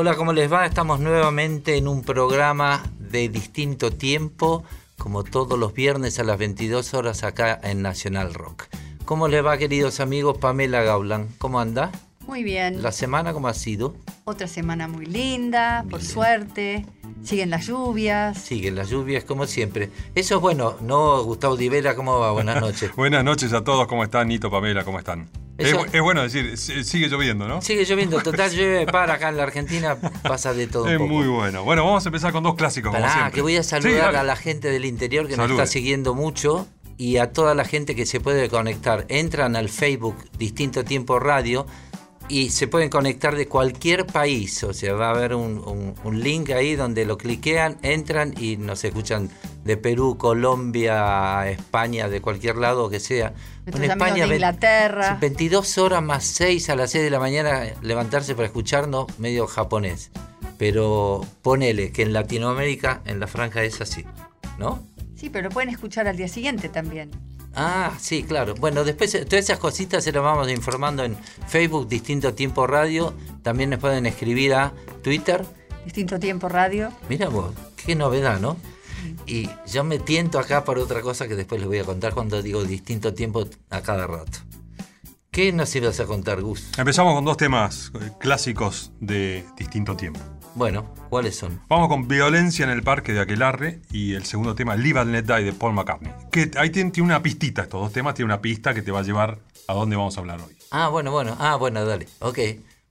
Hola, ¿cómo les va? Estamos nuevamente en un programa de distinto tiempo, como todos los viernes a las 22 horas acá en Nacional Rock. ¿Cómo les va, queridos amigos? Pamela Gaulan, ¿cómo anda? Muy bien. ¿La semana cómo ha sido? Otra semana muy linda, por Bien. suerte. Siguen las lluvias. Siguen las lluvias como siempre. Eso es bueno, ¿no, Gustavo Divera? ¿Cómo va? Buenas noches. Buenas noches a todos, ¿cómo están? Nito, Pamela, ¿cómo están? Es, bueno decir, si- sigue lloviendo, ¿no? Sigue lloviendo, total llueve para acá en la Argentina, pasa de todo un es poco. muy bueno. Bueno, vamos a empezar con dos clásicos, como Pará, siempre. que voy a saludar a la gente del interior que nos está siguiendo mucho y a toda la gente que se puede conectar. Entran al Facebook Distinto Tiempo Radio y se pueden conectar de cualquier país. O sea, va a haber un, un- un link ahí donde lo cliquean, entran y nos escuchan de Perú, Colombia, España, de cualquier lado que sea. Nuestros amigos de Inglaterra. sí, 22 horas más 6 a las 6 de la mañana levantarse para escucharnos medio japonés. Pero ponele que en Latinoamérica, en la franja es así, ¿no? Sí, pero lo pueden escuchar al día siguiente también. Ah, sí, claro. Bueno, después eh, todas esas cositas se las vamos informando en Facebook, Distinto Tiempo Radio. También nos pueden escribir a Twitter. Distinto tiempo radio. Mira vos, qué novedad, ¿no? Y yo me tiento acá por otra cosa que después les voy a contar cuando digo distinto tiempo a cada rato. ¿Qué nos ibas a contar, Gus? Empezamos con dos temas eh, clásicos de distinto tiempo. Bueno, ¿cuáles son? Vamos con Violencia en el Parque de Aquelarre y el segundo tema, Live and Let Die de Paul McCartney. Que ahí tiene, tiene una pistita, estos dos temas, tiene una pista que te va a llevar a dónde vamos a hablar hoy. Ah, bueno, bueno. Ah, bueno, dale. Ok.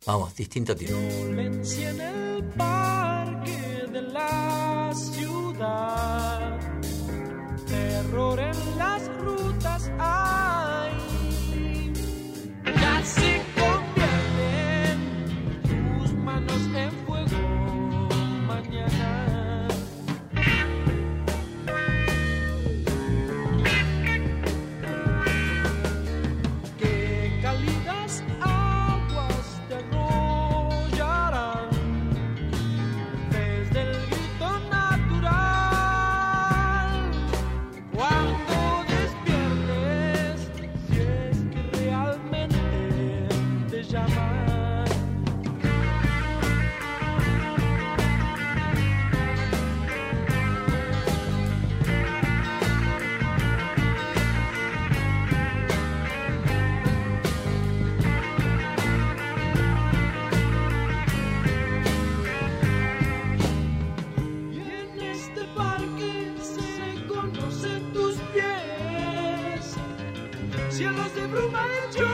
Vamos, distinto tiempo. Violencia en el parque de la ciudad, terror en las rutas hay. Cielos de bruma y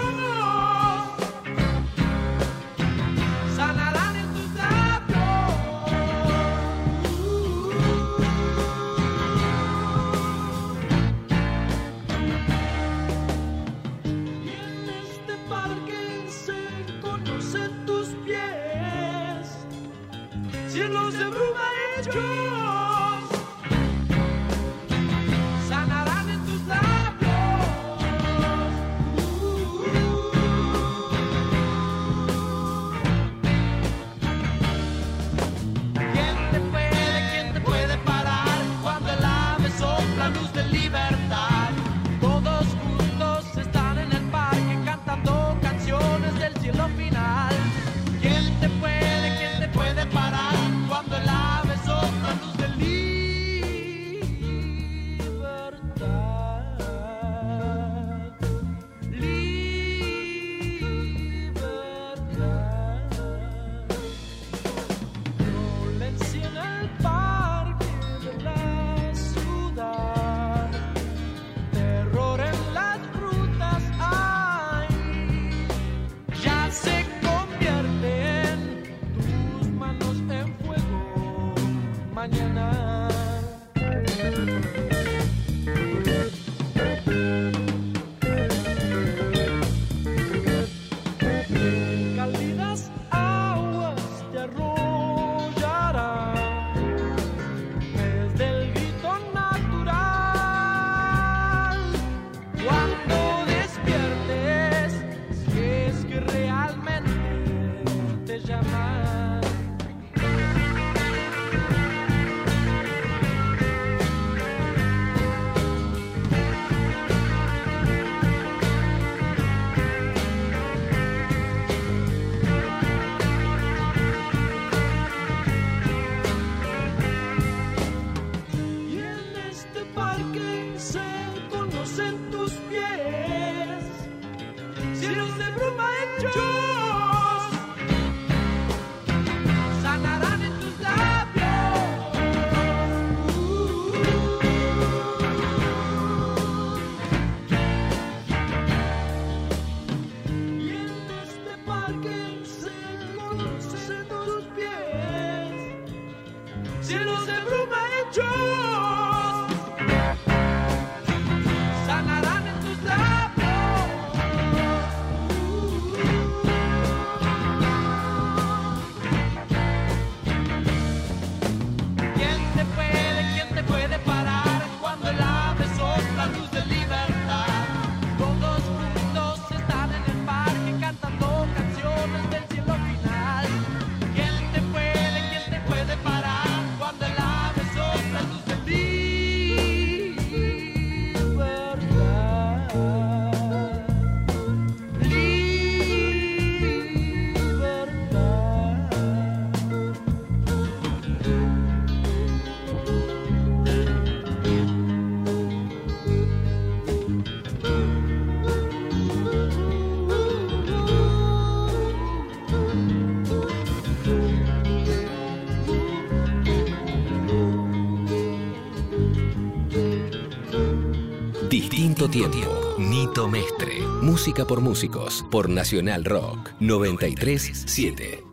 Distinto tiempo. Nito Mestre. Música por músicos. Por Nacional Rock. 937.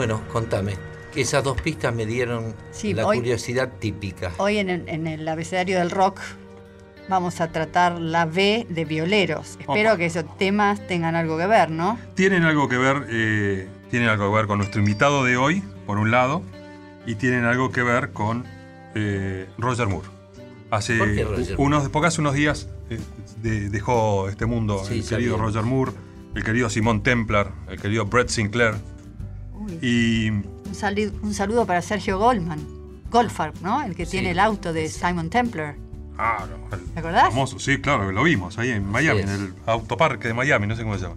Bueno, contame. que Esas dos pistas me dieron Sí, la hoy- curiosidad típica. Hoy en el, en el abecedario del rock vamos a tratar la B de violeros. Espero Opa. que esos temas tengan algo que ver, ¿no? Tienen algo que ver, eh, tienen algo que ver con nuestro invitado de hoy, por un lado, y tienen algo que ver con eh, Roger Moore. Hace ¿Por qué Roger unos, porque hace unos días, eh, de- dejó este mundo Sí, el querido sabía. Roger Moore, el querido Simon Templar, el querido Brett Sinclair. Uy, Y un, saludo para Sergio Goldman. Goldfarb, ¿no? El que Sí. tiene el auto de Simon Templar. Ah, ¿Te acordás? famoso, sí, claro, lo vimos ahí en Miami, en el autoparque de Miami, no sé cómo se llama.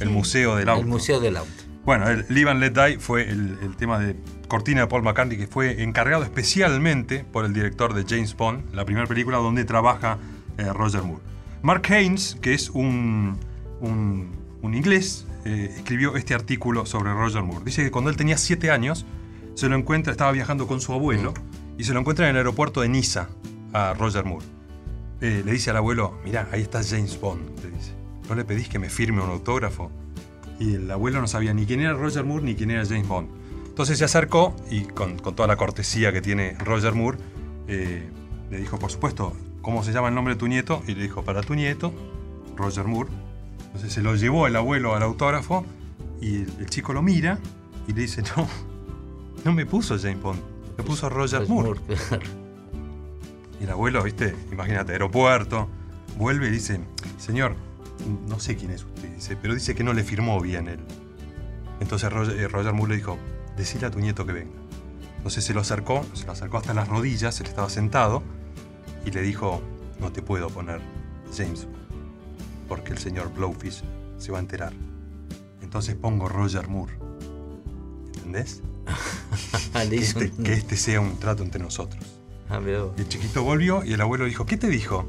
El Museo del Auto. El Museo del Auto. Bueno, el Live and Let Die fue el, el tema de cortina de Paul McCartney que fue encargado especialmente por el director de James Bond, la primera película donde trabaja eh, Roger Moore. Mark Haynes, que es un, un- un inglés, eh, escribió este artículo sobre Roger Moore. Dice que cuando él tenía 7 años, se lo encuentra, estaba viajando con su abuelo y se lo encuentra en el aeropuerto de Niza a Roger Moore. Eh, le dice al abuelo, mirá, ahí está James Bond, le dice. ¿No le pedís que me firme un autógrafo? Y el abuelo no sabía ni quién era Roger Moore ni quién era James Bond. Entonces se acercó y con, con toda la cortesía que tiene Roger Moore, eh, le dijo, por supuesto, ¿cómo se llama el nombre de tu nieto? Y le dijo, para tu nieto, Roger Moore. Entonces se lo llevó el abuelo al autógrafo y el, el chico lo mira y le dice, no, no me puso James Bond, me puso Roger Moore. Y el abuelo, viste, imagínate, aeropuerto, vuelve y dice, señor, no sé quién es usted, dice, pero dice que no le firmó bien él. Entonces Roger, eh, Roger Moore le dijo, decile a tu nieto que venga. Entonces se lo acercó, se lo acercó hasta las rodillas, él estaba sentado, y le dijo, no te puedo poner James, porque el señor Blowfish se va a enterar. Entonces pongo Roger Moore. ¿Entendés? Que este, que este sea un trato entre nosotros. Ah. Y el chiquito volvió y el abuelo dijo, ¿qué te dijo?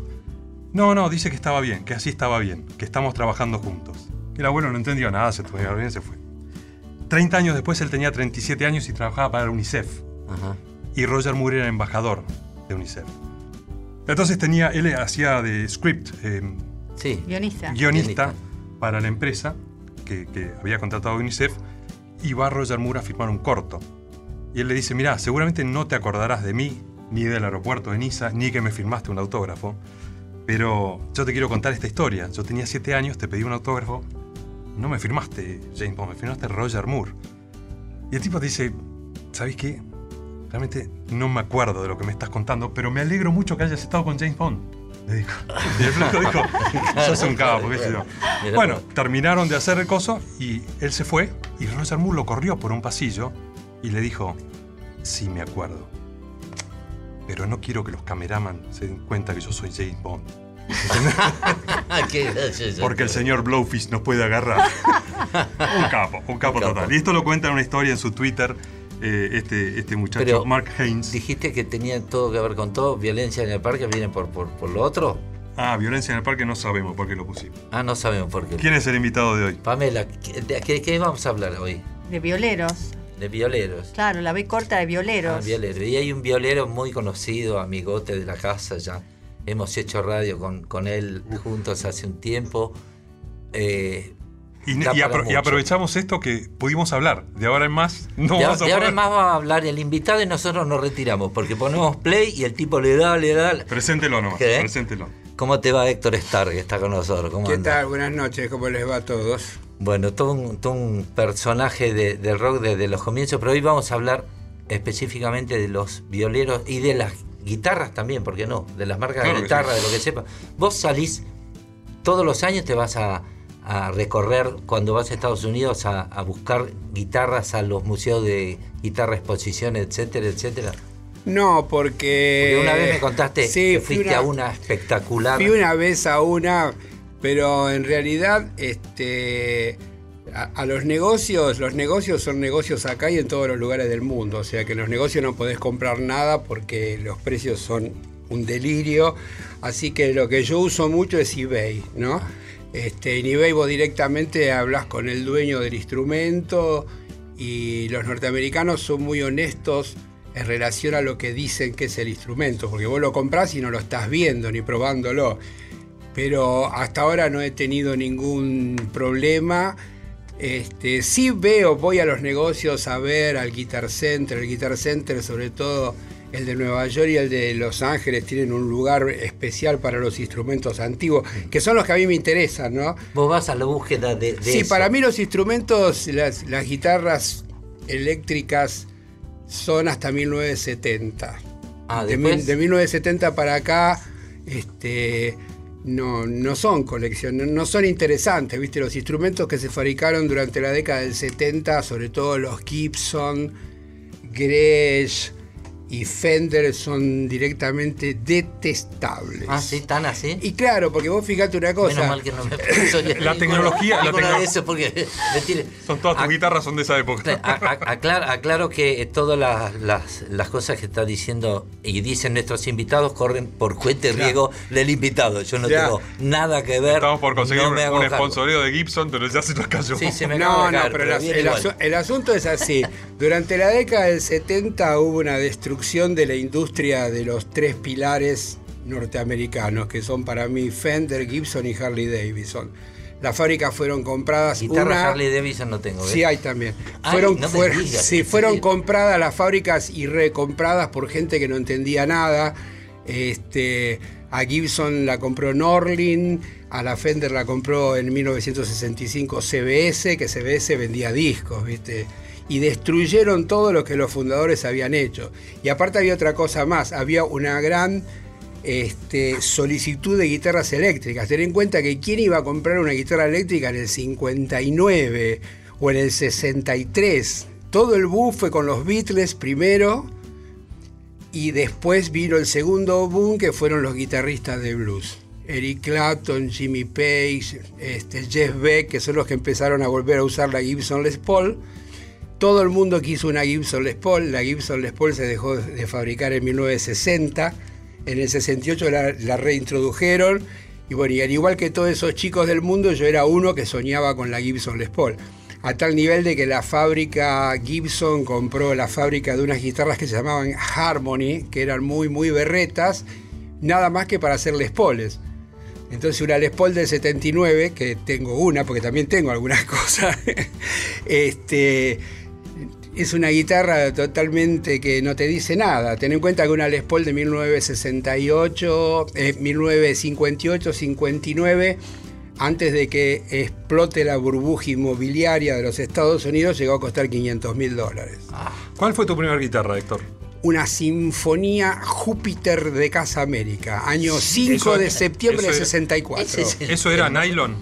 No, no, dice que estaba bien, que así estaba bien, que estamos trabajando juntos. Y el abuelo no entendió nada, se tuvo bien, se fue. 30 años después él tenía 37 años y trabajaba para UNICEF. Ajá. Y Roger Moore era embajador de UNICEF. Entonces tenía, él hacía de script, eh. Sí. guionista Guionista. para la empresa que, que había contratado a UNICEF y va Roger Moore a firmar un corto. Y él le dice, mira, seguramente no te acordarás de mí, ni del aeropuerto de Niza, ni que me firmaste un autógrafo, pero yo te quiero contar esta historia. Yo tenía siete años, te pedí un autógrafo, no me firmaste James Bond, me firmaste Roger Moore. Y el tipo dice, ¿sabes qué? Realmente no me acuerdo de lo que me estás contando, pero me alegro mucho que hayas estado con James Bond. Le dijo. Y el flaco dijo, sos un capo, qué sé yo. Bueno, terminaron de hacer el coso y él se fue y Roger Moore lo corrió por un pasillo y le dijo, sí me acuerdo, pero no quiero que los cameraman se den cuenta que yo soy James Bond, porque el señor Blowfish nos puede agarrar. un capo, un capo Un capo. total. Y esto lo cuenta en una historia en su Twitter eh, este, este muchacho, Pero Mark Haynes. Dijiste que tenía todo que ver con todo, violencia en el parque, viene por, por, por lo otro. Ah, violencia en el parque no sabemos por qué lo pusimos. Ah, no sabemos por qué. ¿Quién es el invitado de hoy? Pamela, ¿qué, de qué- qué vamos a hablar hoy? De violeros. De violeros. Claro, la B corta de Ah, violeros. violero. Y hay un violero muy conocido, amigote de la casa ya. Hemos hecho radio con, con él juntos hace un tiempo. Eh, Y, apro- aprovechamos esto que pudimos hablar. De ahora en más, no de, vamos a de ahora en más va a hablar el invitado y nosotros nos retiramos porque ponemos play y el tipo le da, le da. Preséntelo nomás, ¿Qué? preséntelo. ¿Cómo te va Héctor Starr que está con nosotros? ¿Cómo ¿Qué anda? tal? Buenas noches, ¿cómo les va a todos? Bueno, todo un, todo un personaje de- del rock desde los comienzos, pero hoy vamos a hablar específicamente de los violeros y de las guitarras también, ¿por qué no? De las marcas Claro de guitarra, sí. de lo que sepa. Vos salís todos los años, te vas a, a recorrer cuando vas a Estados Unidos a, a buscar guitarras a los museos de guitarra, exposiciones, etcétera, etcétera. No, porque... Porque una vez me contaste sí, que fui fuiste una, a una espectacular. Fui una vez a una, pero en realidad, este... A, a los negocios, los negocios son negocios acá y en todos los lugares del mundo. O sea que en los negocios no podés comprar nada porque los precios son un delirio. Así que lo que yo uso mucho es eBay, ¿no? Este, en eBay vos directamente hablas con el dueño del instrumento y los norteamericanos son muy honestos en relación a lo que dicen que es el instrumento, porque vos lo comprás y no lo estás viendo ni probándolo. Pero hasta ahora no he tenido ningún problema. Este, sí veo, voy a los negocios a ver al Guitar Center, el Guitar Center sobre todo el de Nueva York y el de Los Ángeles tienen un lugar especial para los instrumentos antiguos, que son los que a mí me interesan, ¿no? Vos vas a la búsqueda de, de Sí, eso. para mí los instrumentos, las, las guitarras eléctricas son hasta 1970. Ah, de, de 1970 para acá, este, no, no son colección, no, no son interesantes, ¿viste? Los instrumentos que se fabricaron durante la década del 70, sobre todo los Gibson, Gretsch y Fender, son directamente detestables. Ah, sí, tan así. Y claro, porque vos fijate una cosa. Menos mal que no me soy La tecnología- la ninguna tecno- de eso porque Son todas tus guitarras son de esa época. A- a- aclaro, aclaro que eh, todas las, las- las cosas que está diciendo y dicen nuestros invitados corren por cuenta y riesgo del invitado. Yo no Ya. tengo nada que ver. Estamos por conseguir no me un sponsoreo de Gibson, pero ya se nos cayó. Sí, se me No, no, caer, pero el, asu- el asunto es así. Durante la década del 70 hubo una destrucción de la industria de los tres pilares norteamericanos, que son para mí Fender, Gibson y Harley Davidson. Las fábricas fueron compradas. Guitarra una- Harley Davidson no tengo. ¿ves? Sí, hay también. Ay, fueron no fueron- digas, sí, ¿en fueron serio? compradas las fábricas y recompradas por gente que no entendía nada. Este, a Gibson la compró Norlin, a la Fender la compró en 1965 CBS, que CBS vendía discos, ¿viste? Y destruyeron todo lo que los fundadores habían hecho. Y aparte había otra cosa más, había una gran este, solicitud de guitarras eléctricas. Ten en cuenta que quién iba a comprar una guitarra eléctrica en el 59 o en el 63. Todo el boom fue con los Beatles primero y después vino el segundo boom que fueron los guitarristas de blues. Eric Clapton, Jimmy Page, este, Jeff Beck, que son los que empezaron a volver a usar la Gibson Les Paul. Todo el mundo quiso una Gibson Les Paul. La Gibson Les Paul se dejó de fabricar en 1960. En el 68 la, reintrodujeron. Y bueno, y al igual que todos esos chicos del mundo, yo era uno que soñaba con la Gibson Les Paul. A tal nivel de que la fábrica Gibson compró la fábrica de unas guitarras que se llamaban Harmony, que eran muy, muy berretas, nada más que para hacer Les Paules. Entonces una Les Paul del 79, que tengo una, porque también tengo algunas cosas, este, es una guitarra totalmente que no te dice nada. Ten en cuenta que una Les Paul de 1968, eh, 1958, 59, antes de que explote la burbuja inmobiliaria de los Estados Unidos, llegó a costar 500 mil dólares. ¿Cuál fue tu primera guitarra, Héctor? Una Sinfonía Júpiter de Casa América, año 5 eso- de septiembre eso de es- 64. ese es el- ¿Eso era nylon?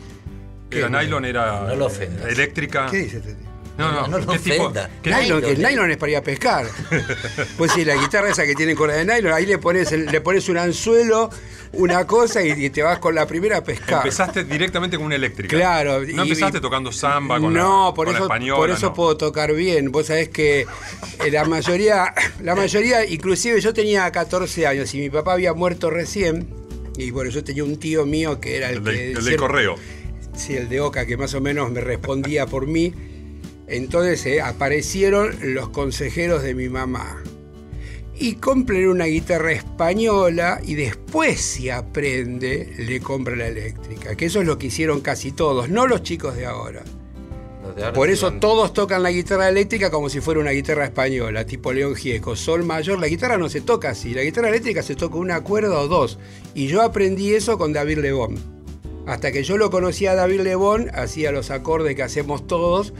Era nylon, era No lo eléctrica. ¿Qué dice este tío? No, no, No lo ¿qué tipo? qué- Nylon, que el Nylon, es para ir a pescar. Pues sí, la guitarra esa que tiene corda de nylon, ahí le pones, le pones un anzuelo, una cosa y, y te vas con la primera a pescar. Empezaste directamente con una eléctrica. Claro. No y- empezaste tocando samba con no, la, por con la eso, española. por eso no. puedo tocar bien. Vos sabés que eh, la mayoría, la mayoría, inclusive yo tenía 14 años y mi papá había muerto recién. Y bueno, yo tenía un tío mío que era el, El, que. del- el del correo. Sí, el de Oca, que más o menos me respondía por mí. Entonces eh, aparecieron los consejeros de mi mamá. Y compren una guitarra española y después si aprende le compra la eléctrica. Que eso es lo que hicieron casi todos, no los chicos de ahora. De Por eso van- todos tocan la guitarra eléctrica como si fuera una guitarra española, tipo León Gieco, Sol mayor. La guitarra no se toca así, la guitarra eléctrica se toca una cuerda o dos. Y yo aprendí eso con David Lebón. Hasta que yo lo conocí a David Lebón, hacía los acordes que hacemos todos,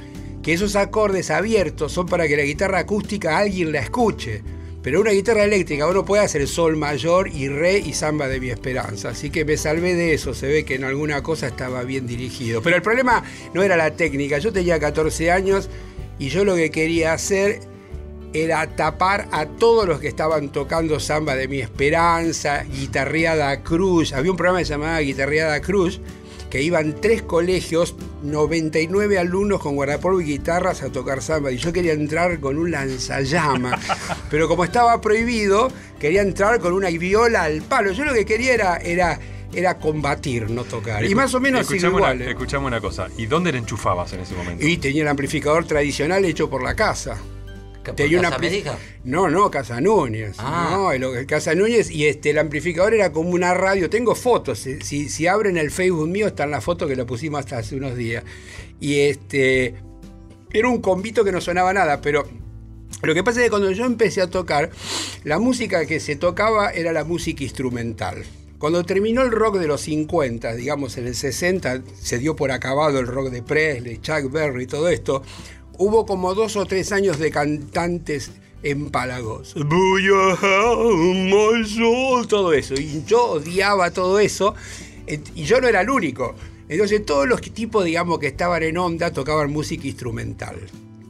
que esos acordes abiertos son para que la guitarra acústica alguien la escuche. Pero una guitarra eléctrica uno puede hacer sol mayor y re y samba de mi esperanza. Así que me salvé de eso. Se ve que en alguna cosa estaba bien dirigido. Pero el problema no era la técnica. Yo tenía 14 años y yo lo que quería hacer era tapar a todos los que estaban tocando samba de mi esperanza, guitarreada cruz. Había un programa llamaba Guitarreada Cruz, que iban tres colegios, 99 alumnos con guardapolvo y guitarras a tocar samba. Y yo quería entrar con un lanzallama. Pero como estaba prohibido, quería entrar con una viola al palo. Yo lo que quería era, era, era combatir, no tocar. Y más o menos escuchamos igual. Una, ¿eh? escuchame una cosa. ¿Y dónde le enchufabas en ese momento? Y tenía el amplificador tradicional hecho por la casa. ¿Por Tenía una América? No, no, Casa Núñez. Ah. No, el, el Casa Núñez y este, el amplificador era como una radio. Tengo fotos. Si, si, abren el Facebook mío están las fotos que lo pusimos hasta hace unos días. Y este. Era un combito que no sonaba nada, pero. Lo que pasa es que cuando yo empecé a tocar, la música que se tocaba era la música instrumental. Cuando terminó el rock de los 50, digamos en el 60, se dio por acabado el rock de Presley, Chuck Berry y todo esto, hubo como dos o tres años de cantantes empálagos. Todo eso. Y yo odiaba todo eso. Y yo no era el único. Entonces todos los tipos, digamos, que estaban en onda tocaban música instrumental.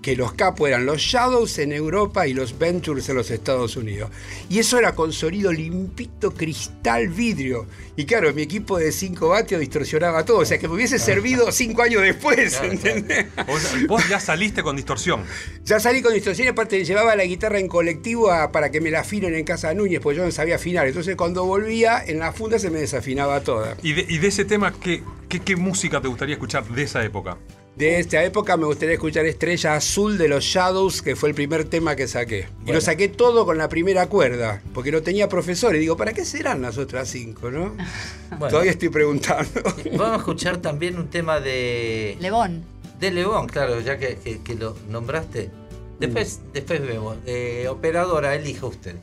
Que los capos eran los Shadows en Europa y los Ventures en los Estados Unidos. Y eso era con sonido limpito, cristal, vidrio. Y claro, mi equipo de 5 vatios distorsionaba todo. O sea, que me hubiese servido 5 años después, ¿entendés? Vos, vos ya saliste con distorsión. Ya salí con distorsión y aparte llevaba la guitarra en colectivo a- para que me la afinen en casa de Núñez, porque yo no sabía afinar. Entonces cuando volvía, en la funda se me desafinaba toda. Y de, y de ese tema, ¿qué, qué, qué música te gustaría escuchar de esa época? De esta época me gustaría escuchar Estrella Azul de los Shadows, que fue el primer tema que saqué. Y lo saqué todo con la primera cuerda, porque no tenía profesor. Y digo, ¿para qué serán las otras cinco, no? Bueno. Todavía estoy preguntando. Vamos a escuchar también un tema de, Lebón. de León, claro, ya que, que- que lo nombraste. Después, después vemos. Eh, operadora, elija usted.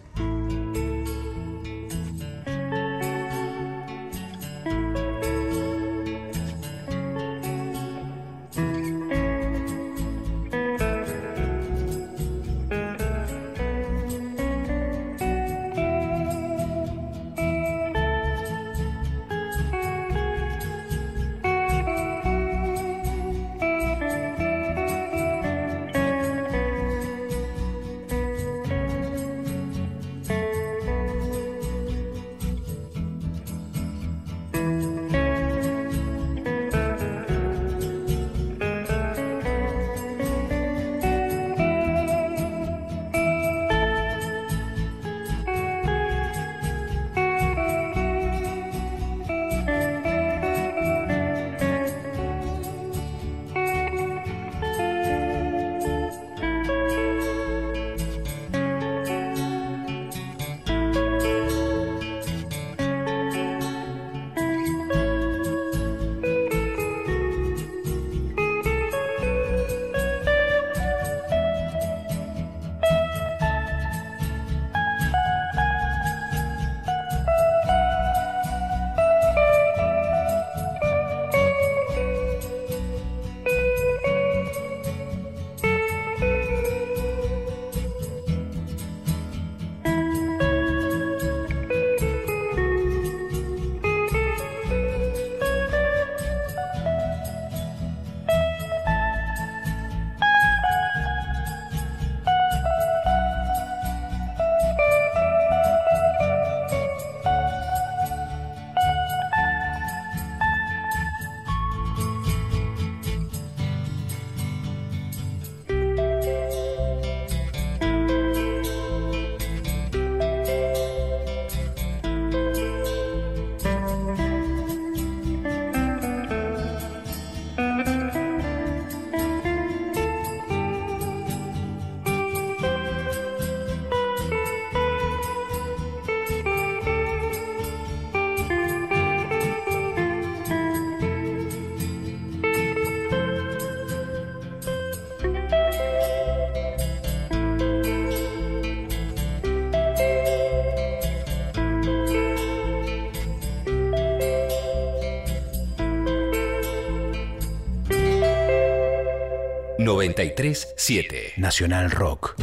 Nacional Rock.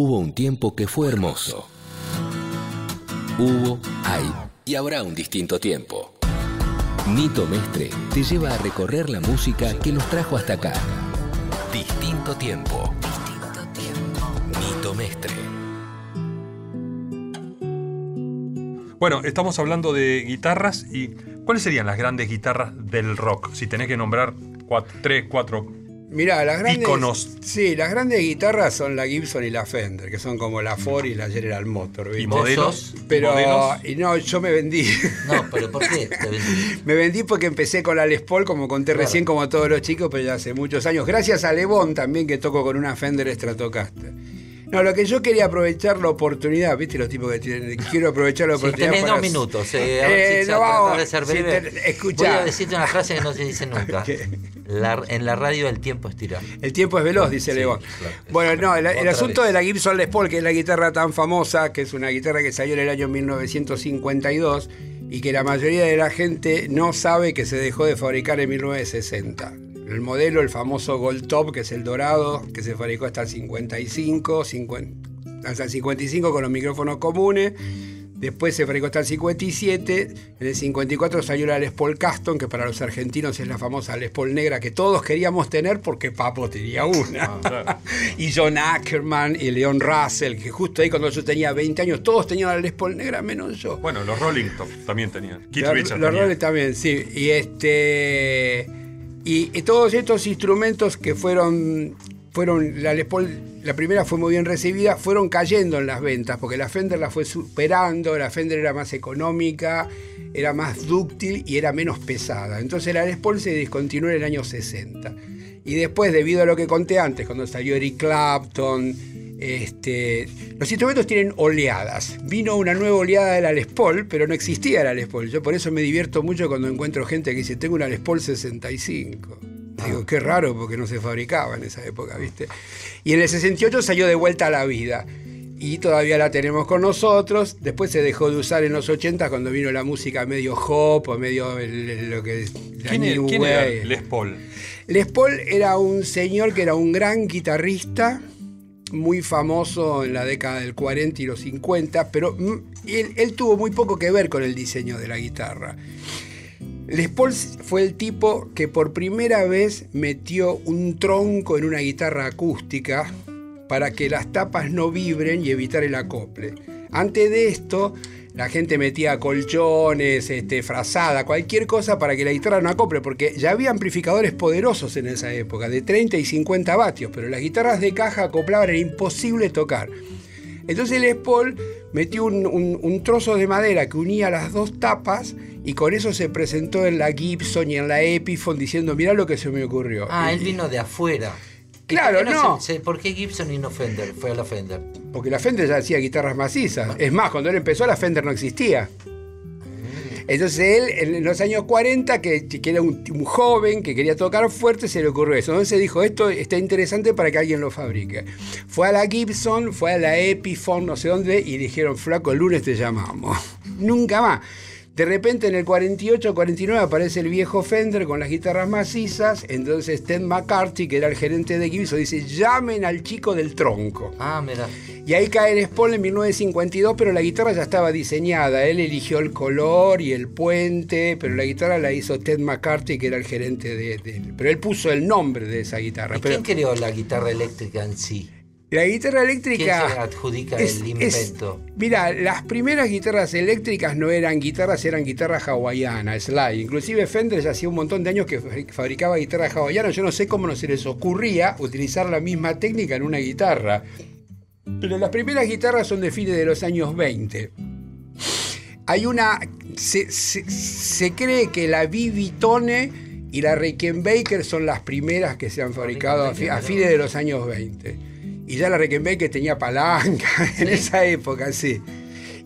Hubo un tiempo que fue hermoso. Hubo, hay y habrá un distinto tiempo. Nito Mestre te lleva a recorrer la música que nos trajo hasta acá. Distinto tiempo. Distinto tiempo. Nito Mestre. Bueno, estamos hablando de guitarras y ¿cuáles serían las grandes guitarras del rock? Si tenés que nombrar tres, cuatro. Mirá, las grandes. Íconos. Sí, las grandes guitarras son la Gibson y la Fender, que son como la Ford y la General Motors. ¿viste? ¿Y modelos? Pero, ¿Modelos? y no, yo me vendí. No, pero ¿por qué te vendí? Me vendí porque empecé con la Les Paul, como conté Claro. recién, como todos los chicos, pero ya hace muchos años. Gracias a Levon también, que toco con una Fender Stratocaster. No, lo que yo quería aprovechar la oportunidad, ¿viste? Los tipos que tienen. Quiero aprovechar la Si oportunidad. tenés para- dos minutos, eh, a ver Eh, si no, vamos, de ser si breve. te- escuchá. Voy a decirte una frase que no se dice nunca. En la radio el tiempo es tirar. El tiempo es veloz, dice Sí, claro. Bueno, no, el, asunto vez. de la Gibson Les Paul, que es la guitarra tan famosa, que es una guitarra que salió en el año 1952 y que la mayoría de la gente no sabe que se dejó de fabricar en 1960. El modelo, el famoso Gold Top, que es el dorado, que se fabricó hasta el 55, 50 hasta el 55 con los micrófonos comunes. Después se fabricó hasta el 57. En el 54 salió la Les Paul Custom, que para los argentinos es la famosa Les Paul negra que todos queríamos tener porque Papo tenía una. y John Ackerman y Leon Russell, que justo ahí cuando yo tenía 20 años, todos tenían la Les Paul negra menos yo. Bueno, los Rolling Stones también tenían. Keith Los- los roles también, sí. Y este. Y, todos estos instrumentos que fueron. Fueron. La Les Paul, la primera fue muy bien recibida, fueron cayendo en las ventas, porque la Fender la fue superando, la Fender era más económica, era más dúctil y era menos pesada. Entonces la Les Paul se discontinuó en el año 60. Y después, debido a lo que conté antes, cuando salió Eric Clapton, este, los instrumentos tienen oleadas. Vino una nueva oleada de la Les Paul, pero no existía la Les Paul. Yo por eso me divierto mucho cuando encuentro gente que dice, tengo una Les Paul 65. Digo, qué raro, porque no se fabricaba en esa época, ¿viste? Y en el 68 salió de vuelta a la vida. Y todavía la tenemos con nosotros. Después se dejó de usar en los 80 cuando vino la música medio hop o medio el- el- lo que la ¿Quién, New quién era. Les Paul? Les Paul era un señor que era un gran guitarrista, muy famoso en la década del 40 y los 50, pero él, él tuvo muy poco que ver con el diseño de la guitarra. Les Paul fue el tipo que por primera vez metió un tronco en una guitarra acústica para que las tapas no vibren y evitar el acople. Antes de esto, la gente metía colchones, este, frazada, cualquier cosa para que la guitarra no acople, porque ya había amplificadores poderosos en esa época, de 30 y 50 vatios, pero las guitarras de caja acoplaban, era imposible tocar. Entonces Les Paul metió un, un- un trozo de madera que unía las dos tapas y con eso se presentó en la Gibson y en la Epiphone diciendo, mirá lo que se me ocurrió. Ah, él vino de afuera. ¿Y Claro, no. se- se- ¿Por qué Gibson y no Fender? Fue a la Fender. Porque la Fender ya hacía guitarras macizas. Es más, cuando él empezó la Fender no existía. Entonces él, en los años 40, que, que era un, un joven que quería tocar fuerte, se le ocurrió eso. Entonces dijo, esto está interesante para que alguien lo fabrique. Fue a la Gibson, fue a la Epiphone, no sé dónde, y dijeron, flaco, el lunes te llamamos. Nunca más. De repente en el 48, 49 aparece el viejo Fender con las guitarras macizas, entonces Ted McCarthy, que era el gerente de Gibson, dice, llamen al chico del tronco. Ah, mira. Y ahí cae el Paul en 1952, pero la guitarra ya estaba diseñada. Él eligió el color y el puente, pero la guitarra la hizo Ted McCarthy, que era el gerente de... de- pero él puso el nombre de esa guitarra. ¿Y Pero quién creó la guitarra eléctrica en sí? La guitarra ¿Quién eléctrica... se adjudica es- el es- invento? mira, las primeras guitarras eléctricas no eran guitarras, eran guitarras hawaianas, slide. Inclusive Fender ya hacía un montón de años que fabri- fabricaba guitarras hawaianas. Yo no sé cómo no se les ocurría utilizar la misma técnica en una guitarra. Pero las primeras guitarras son de fines de los años 20. Hay una. Se, se- se cree que la Vivitone y la Rickenbacker son las primeras que se han fabricado a, fi- a fines de los años 20. Y ya la Rickenbacker tenía palanca en esa época, sí.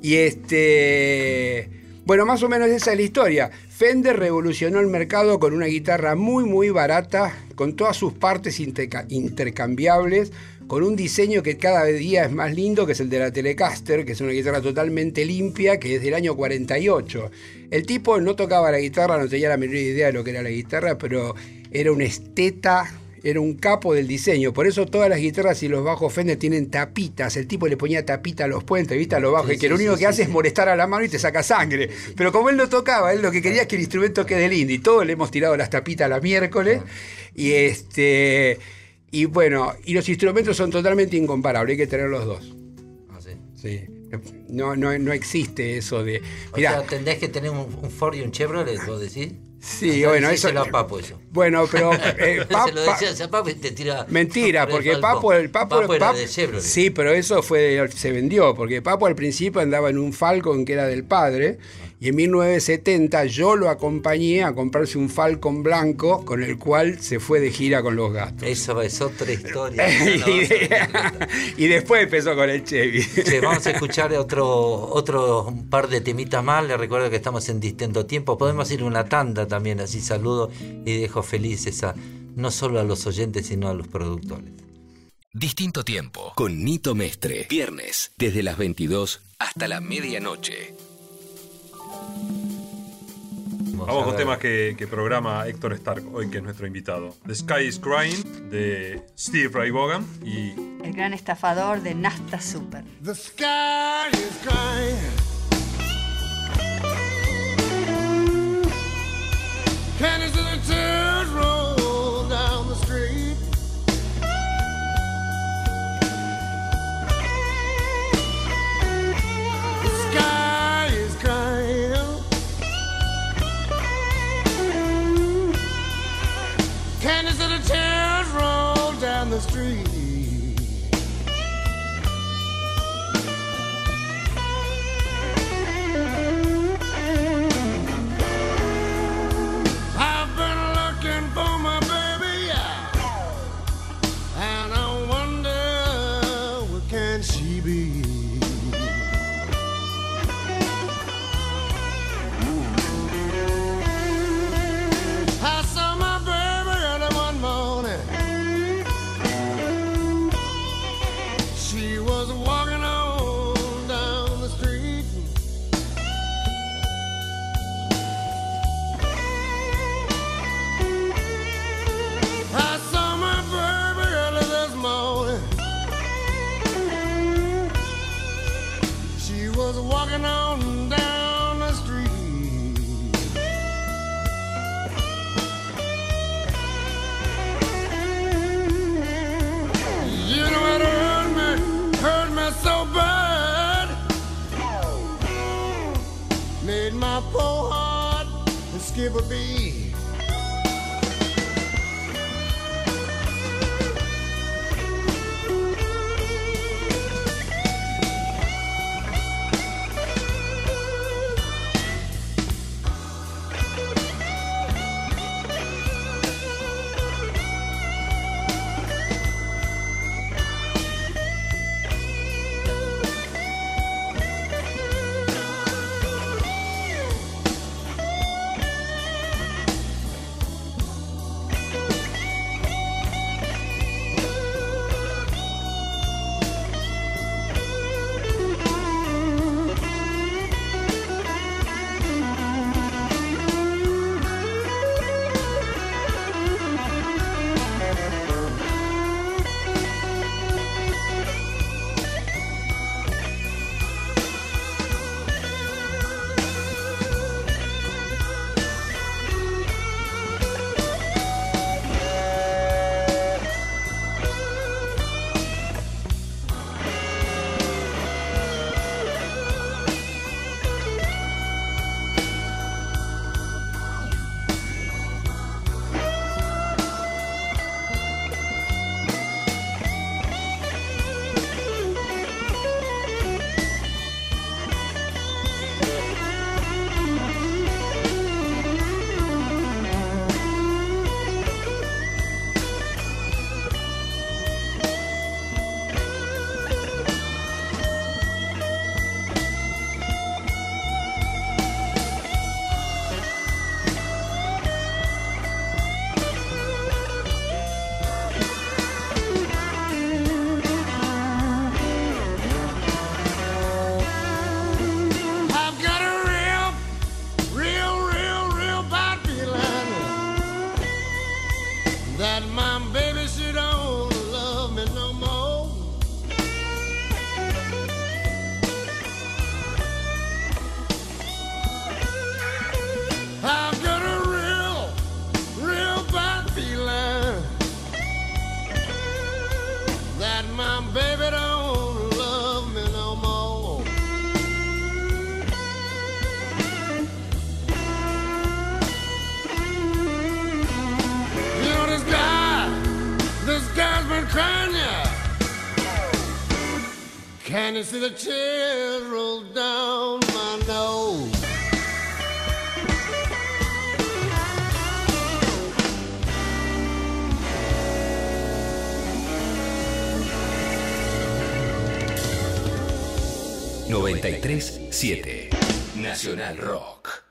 Y este. Bueno, más o menos esa es la historia. Fender revolucionó el mercado con una guitarra muy, muy barata, con todas sus partes interca- intercambiables, con un diseño que cada día es más lindo, que es el de la Telecaster, que es una guitarra totalmente limpia, que es del año 48. El tipo no tocaba la guitarra, no tenía la menor idea de lo que era la guitarra, pero era un esteta era un capo del diseño. Por eso todas las guitarras y los bajos Fender tienen tapitas. El tipo le ponía tapita a los puentes, ¿viste? A los bajos, Sí, y que sí, lo único sí, que hace es molestar a la mano y te saca sangre. Pero como él no tocaba, él lo que quería es que el instrumento quede lindo. Y todos le hemos tirado las tapitas la miércoles. Y este. Y bueno, y los instrumentos son totalmente incomparables, hay que tener los dos. Ah, sí. Sí. No, no, no existe eso de. O Mirá, sea, tendés que tener un, un Ford y un Chevrolet, vos decís. Sí, bueno, eso. A Papo eso. Bueno, pero. eh, Se lo decías a Papo y te tira. Mentira, por el porque balcón. Papo, el Papo, era Pap- de Chevrolet. Sí, pero eso fue se vendió, porque Papo al principio andaba en un Falcon que era del padre, y en 1970 yo lo acompañé a comprarse un Falcon blanco con el cual se fue de gira con los gatos. Eso es otra historia. y, después empezó con el Chevy. Che, vamos a escuchar otro, otro par de temitas más. Les recuerdo que estamos en distinto tiempo. Podemos ir una tanda también, así saludo y dejo felices a no solo a los oyentes, sino a los productores. Distinto tiempo con Nito Mestre. Viernes, desde las 22 hasta la medianoche. Vamos a con temas que, que programa Héctor Stark hoy, que es nuestro invitado. The Sky is Crying de Steve Ray Vaughan y El gran estafador de Nasta Super. The sky is crying. Cannons tears the street. Can you see the tears roll down my nose? siete Nacional Rock.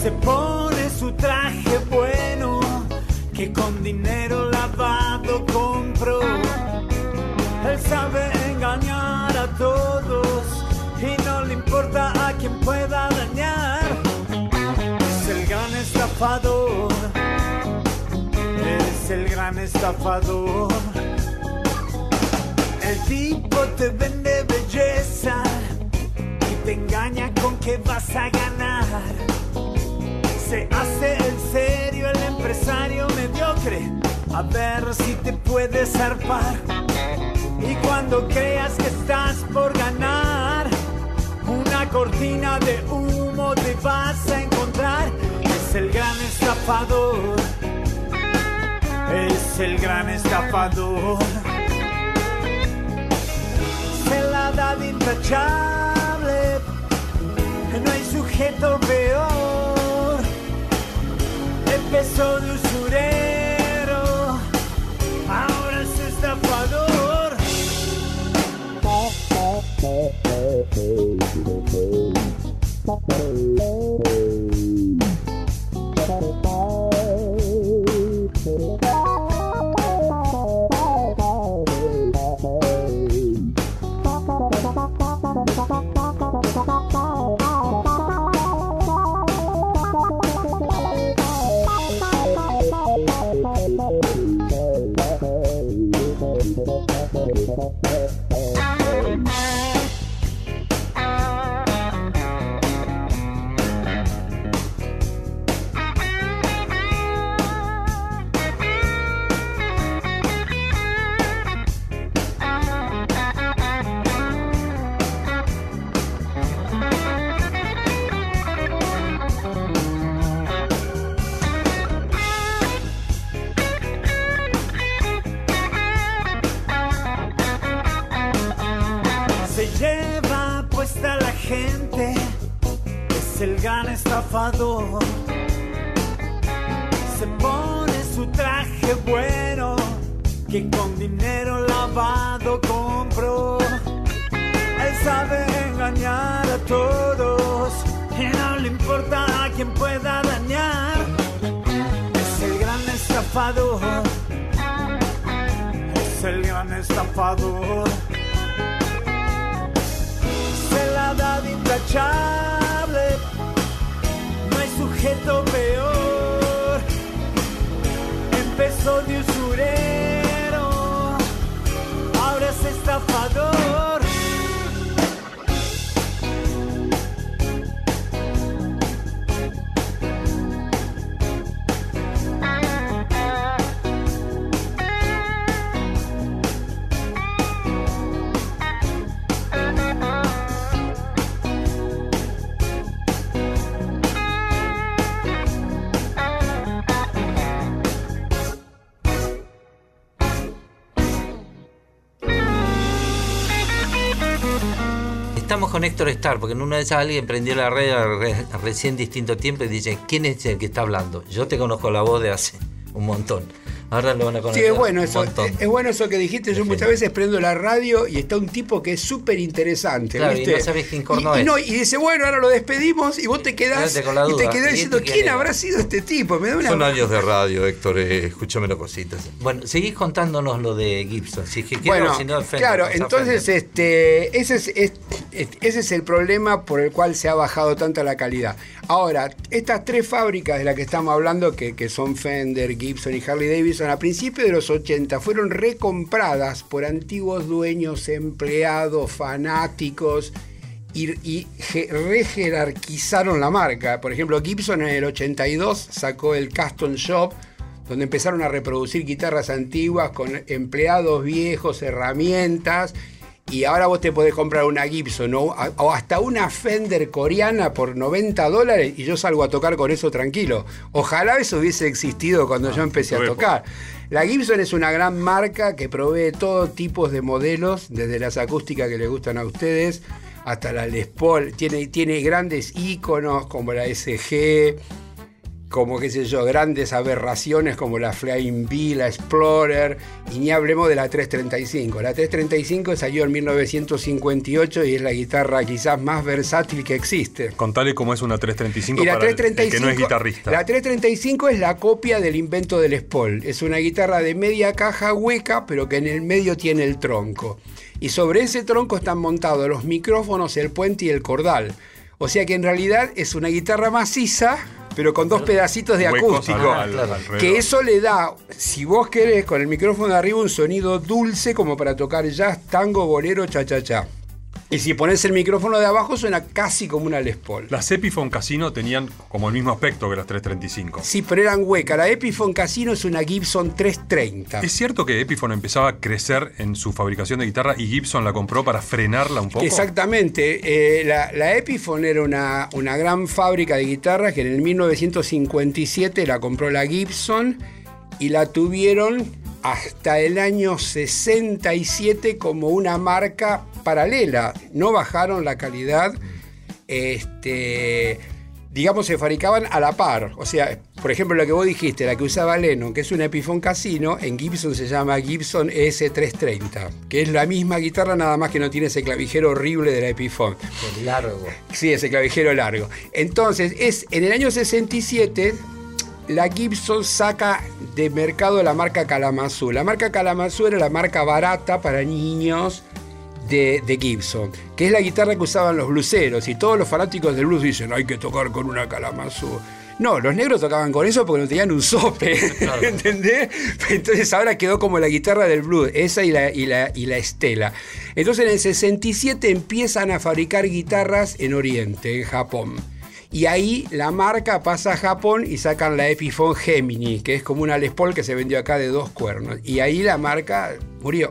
Se pone su traje bueno que con dinero lavado compró. Él sabe engañar a todos y no le importa a quien pueda dañar. Es el gran estafador. Es el gran estafador. El tipo te vende belleza te engaña con que vas a ganar. Se hace el serio el empresario mediocre, a ver si te puedes zarpar. Y cuando creas que estás por ganar, una cortina de humo te vas a encontrar. Es el gran estafador, es el gran estafador se la da de intachable. Sujeto peor. Empezó de usurero, ahora es estafador. Con Héctor Star, porque en una de esas alguien prendió la red re- recién distinto tiempo y dice, ¿quién es el que está hablando? Yo te conozco la voz de hace un montón. Ahora lo van a conocer Sí, es bueno eso. Es bueno eso que dijiste. Yo muchas veces prendo la radio y está un tipo que es súper interesante. Claro, y no sabes quién corno y, y es. no, y dice, bueno, ahora lo despedimos y vos te quedás Quédate con la y te quedás ¿Y diciendo, este ¿quién quién habrá sido este tipo? Me da una Son años de radio, Héctor, eh, escúchame una cosita. Bueno, seguís contándonos lo de Gibson. Si es que quiero, Bueno, si no ofende, claro, entonces este, ese, es, es- es- ese es el problema por el cual se ha bajado tanto la calidad. Ahora, estas tres fábricas de las que estamos hablando, que, son Fender, Gibson y Harley Davidson, a principios de los 80 fueron recompradas por antiguos dueños, empleados, fanáticos, y, y je- rejerarquizaron la marca. Por ejemplo, Gibson en el 82 sacó el Custom Shop, donde empezaron a reproducir guitarras antiguas con empleados viejos, herramientas. Y ahora vos te podés comprar una Gibson o, o hasta una Fender coreana por 90 dólares y yo salgo a tocar con eso tranquilo. Ojalá eso hubiese existido cuando yo empecé a tocar. La Gibson es una gran marca que provee todo tipo de modelos, desde las acústicas que les gustan a ustedes hasta la Les Paul. Tiene, tiene grandes íconos como la SG, como qué sé yo, grandes aberraciones como la Flying V, la Explorer, y ni hablemos de la 335. La 335 salió en 1958 y es la guitarra quizás más versátil que existe. Contale cómo es una 335 Y la para el- el 335, que no es guitarrista. La 335 es la copia del invento del Paul. Es una guitarra de media caja hueca, pero que en el medio tiene el tronco. Y sobre ese tronco están montados los micrófonos, el puente y el cordal. O sea que en realidad es una guitarra maciza, pero con dos pedacitos de acústico. alrededor. que eso le da, si vos querés, con el micrófono de arriba un sonido dulce como para tocar jazz, tango, bolero, cha-cha-cha. Y si pones el micrófono de abajo suena casi como una Les Paul. Las Epiphone Casino tenían como el mismo aspecto que las 335. Sí, pero eran huecas. La Epiphone Casino es una Gibson 330. ¿Es cierto que Epiphone empezaba a crecer en su fabricación de guitarra y Gibson la compró para frenarla un poco? Exactamente. Eh, la, la Epiphone era una, una gran fábrica de guitarras que en el 1957 la compró la Gibson y la tuvieron hasta el año 67 como una marca paralela. No bajaron la calidad. Este, digamos, se fabricaban a la par. O sea, por ejemplo, lo que vos dijiste, la que usaba Lennon, que es una Epiphone Casino, en Gibson se llama Gibson S330, que es la misma guitarra, nada más que no tiene ese clavijero horrible de la Epiphone. El largo. Sí, ese clavijero largo. Entonces, es en el año 67 la Gibson saca de mercado la marca Kalamazoo. La marca Kalamazoo era la marca barata para niños de, de Gibson, que es la guitarra que usaban los bluseros. Y todos los fanáticos del blues dicen, hay que tocar con una Kalamazoo. No, los negros tocaban con eso porque no tenían un sope, ¿entendés? Entonces ahora quedó como la guitarra del blues, esa y la, y la, y la Estela. Entonces en el 67 empiezan a fabricar guitarras en Oriente, en Japón. Y ahí la marca pasa a Japón y sacan la Epiphone Gemini, que es como una Les Paul que se vendió acá de dos cuernos. Y ahí la marca murió.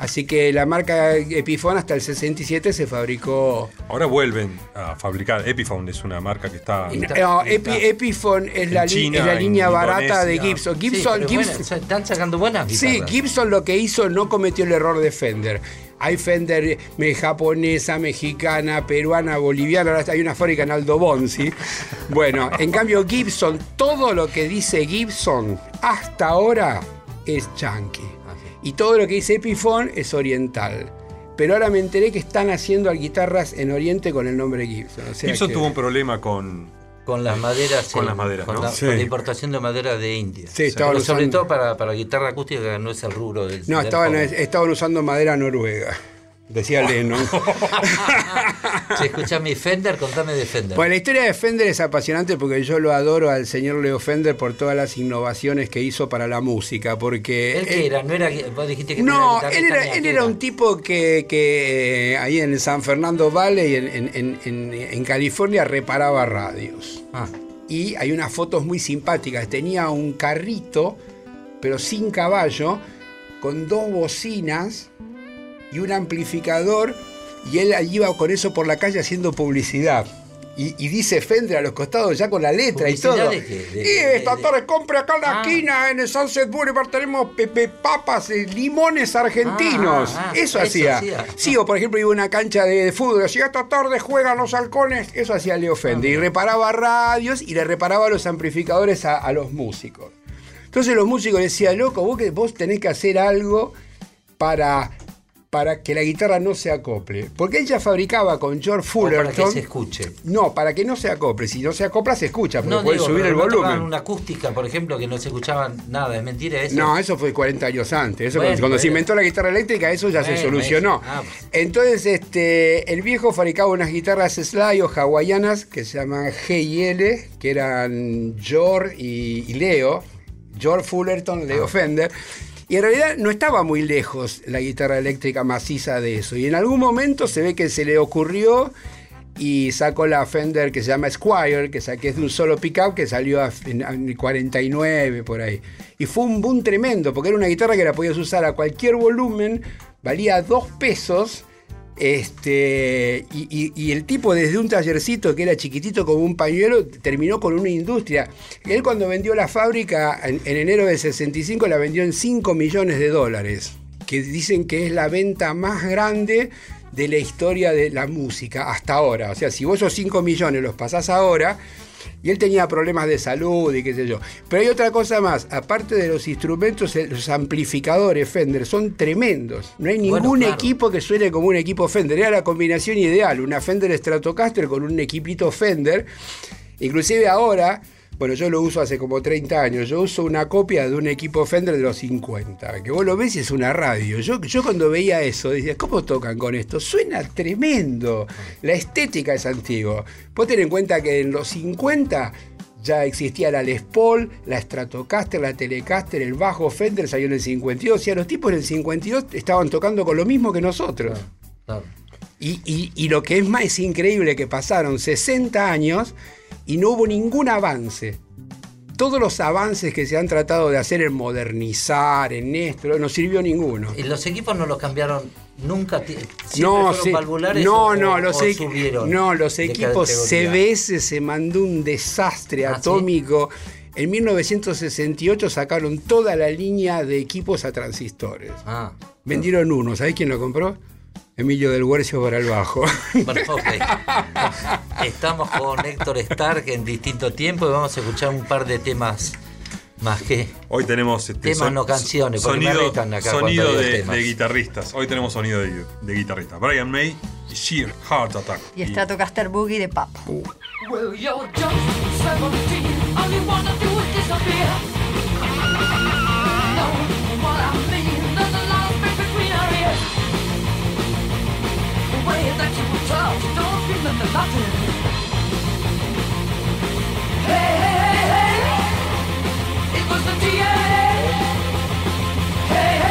Así que la marca Epiphone hasta el 67 se fabricó. Ahora vuelven a fabricar. Epiphone es una marca que está. No, Epi- Epiphone es En la, li- China, es la en línea barata de. Gibson. Sí, Gibson, Gibson- están sacando buenas Sí. Gibson lo que hizo no cometió el error de Fender. Hay Fender me- japonesa, mexicana, peruana, boliviana, ahora hay una fábrica en Aldo Bonzi. Bueno, en cambio Gibson, todo lo que dice Gibson hasta ahora es yankee. Y todo lo que dice Epiphone es oriental. Pero ahora me enteré que están haciendo guitarras en Oriente con el nombre Gibson. o sea Gibson que- tuvo un problema con. Con las maderas. Con las maderas, con ¿no? la, Sí. con la importación de madera de India. Sí, estaban Pero sobre usando- todo para, para guitarra acústica, que no es el rubro del. No, del estaban, joven. estaban usando madera noruega. Decía Lennon. Si escuchás mi Fender, contame de Fender. Pues la historia de Fender es apasionante porque yo lo adoro al señor Leo Fender por todas las innovaciones que hizo para la música. Porque ¿Él qué era? ¿No era, vos dijiste que No, no era él era, él a era un tipo que, que, eh, ahí en San Fernando Valley, en, en- en- en- en California, reparaba radios. Ah, Y hay unas fotos muy simpáticas. Tenía un carrito, pero sin caballo, con dos bocinas y un amplificador. Y él iba con eso por la calle haciendo publicidad. Y, y dice Fender a los costados ya con la letra y ¿Publicidad todo. de qué? De- y esta de- tarde compre acá en la Ah. esquina, en el Sunset Boulevard tenemos pepe papas, limones argentinos. Ah, ah, eso, eso hacía. hacía. Sí, o por ejemplo iba a una cancha de, fútbol, decía esta tarde juegan los halcones. Eso hacía Leo Fender. y reparaba radios y le reparaba los amplificadores a, a los músicos. Entonces los músicos decían, loco, vos, que, vos tenés que hacer algo para, para que la guitarra no se acople. Porque él ya fabricaba con George o para que Fullerton. se escuche. No, para que no se acople. Si no se acopla, se escucha, porque No, puede subir el no volumen. una acústica, por ejemplo, que no se escuchaba nada. ¿Es mentira eso? No, eso fue 40 años antes. Eso Bueno, cuando, cuando se inventó la guitarra eléctrica, eso ya se solucionó. Ah, pues. Entonces, este, el viejo fabricaba unas guitarras slide o hawaianas que se llaman G y L, que eran George y, y Leo. George Fullerton, Ah. Leo Fender. Y en realidad no estaba muy lejos la guitarra eléctrica maciza de eso. Y en algún momento se ve que se le ocurrió y sacó la Fender que se llama Squire, que, sa- que es de un solo pickup que salió en el 49 por ahí. Y fue un boom tremendo, porque era una guitarra que la podías usar a cualquier volumen, valía dos pesos. Este, y, el tipo desde un tallercito que era chiquitito como un pañuelo terminó con una industria. Él cuando vendió la fábrica en, en enero del 65 la vendió en 5 millones de dólares, que dicen que es la venta más grande de la historia de la música hasta ahora. O sea, si vos esos 5 millones los pasás ahora, y él tenía problemas de salud y qué sé yo. Pero hay otra cosa más, aparte de los instrumentos, eh, los amplificadores Fender son tremendos. No hay ningún Bueno, claro. equipo que suene como un equipo Fender. Era la combinación ideal, una Fender Stratocaster con un equipito Fender. Inclusive ahora, bueno, yo lo uso hace como 30 años, yo uso una copia de un equipo Fender de los 50, que vos lo ves y es una radio. Yo, yo cuando veía eso, decía, ¿cómo tocan con esto? Suena tremendo. La estética es antigua. Vos ten en cuenta que en los 50 ya existía la Les Paul, la Stratocaster, la Telecaster, el bajo Fender salió en el 52. O sea, los tipos en el 52 estaban tocando con lo mismo que nosotros. Claro. Y, y- y lo que es más increíble que pasaron 60 años y no hubo ningún avance. Todos los avances que se han tratado de hacer en modernizar, en esto, no sirvió ninguno. ¿Y los equipos no los cambiaron nunca? ti- ¿Siempre No, sí. no, o- no, o- los, o subieron no, los equipos? CBS se mandó un desastre Ah, ¿sí? atómico. En 1968 sacaron toda la línea de equipos a transistores. Ah, Vendieron uno, ¿sabés quién lo compró? Emilio del Huercio para el bajo. Estamos con Héctor Stark en distinto tiempo y vamos a escuchar un par de temas más que. Hoy tenemos este, Temas, no canciones, porque me sonido, acá sonido de, temas. de guitarristas. Hoy tenemos sonido de, de guitarristas. Brian May y Sheer Heart Attack. Y Stratocaster Boogie de Papa. Well, The that you were talk, you don't remember nothing. Hey, hey, hey, hey. It was the DNA. Hey, hey,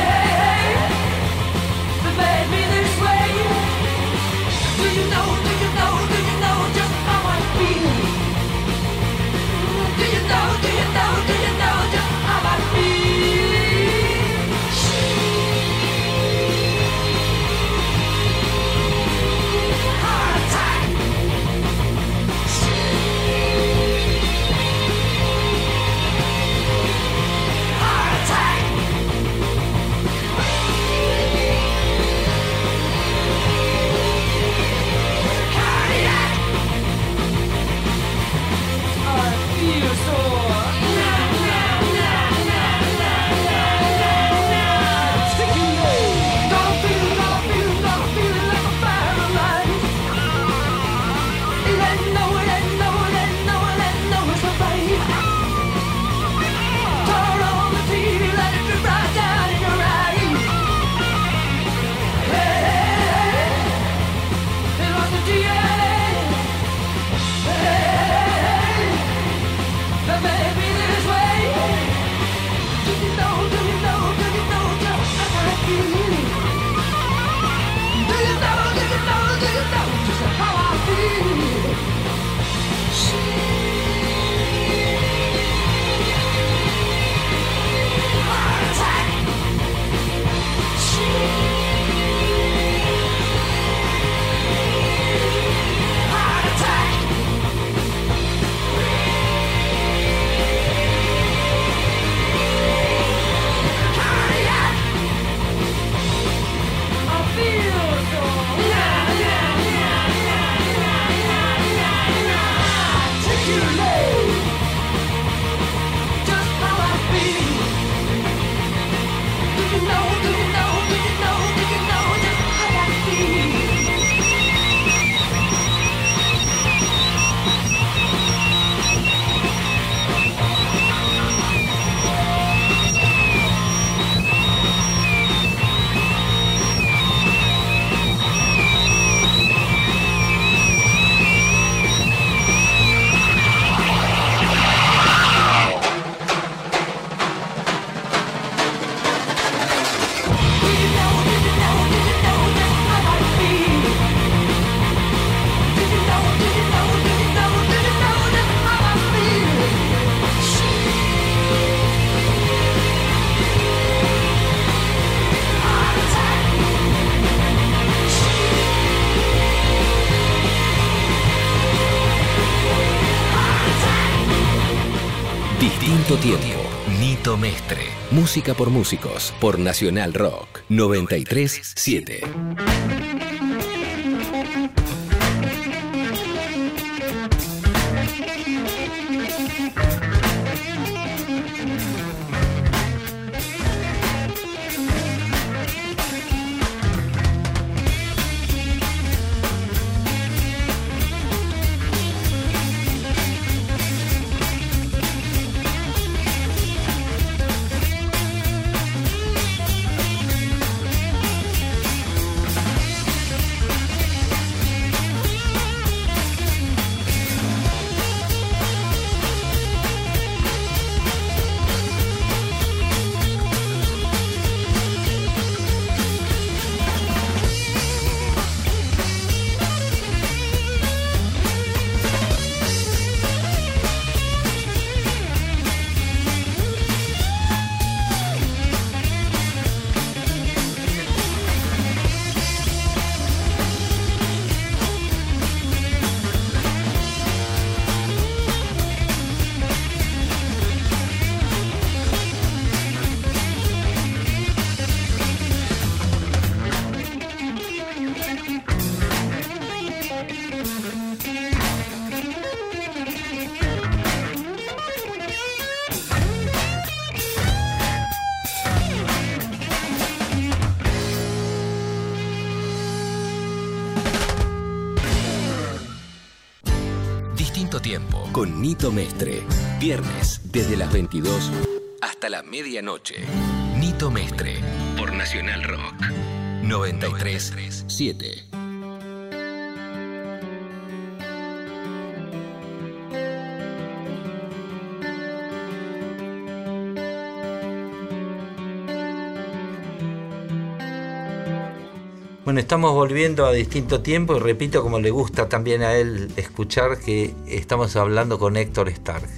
Música por músicos. Por Nacional Rock. 937. 937. Bueno, estamos volviendo a distinto tiempo y repito, como le gusta también a él escuchar, que estamos hablando con Héctor Stark.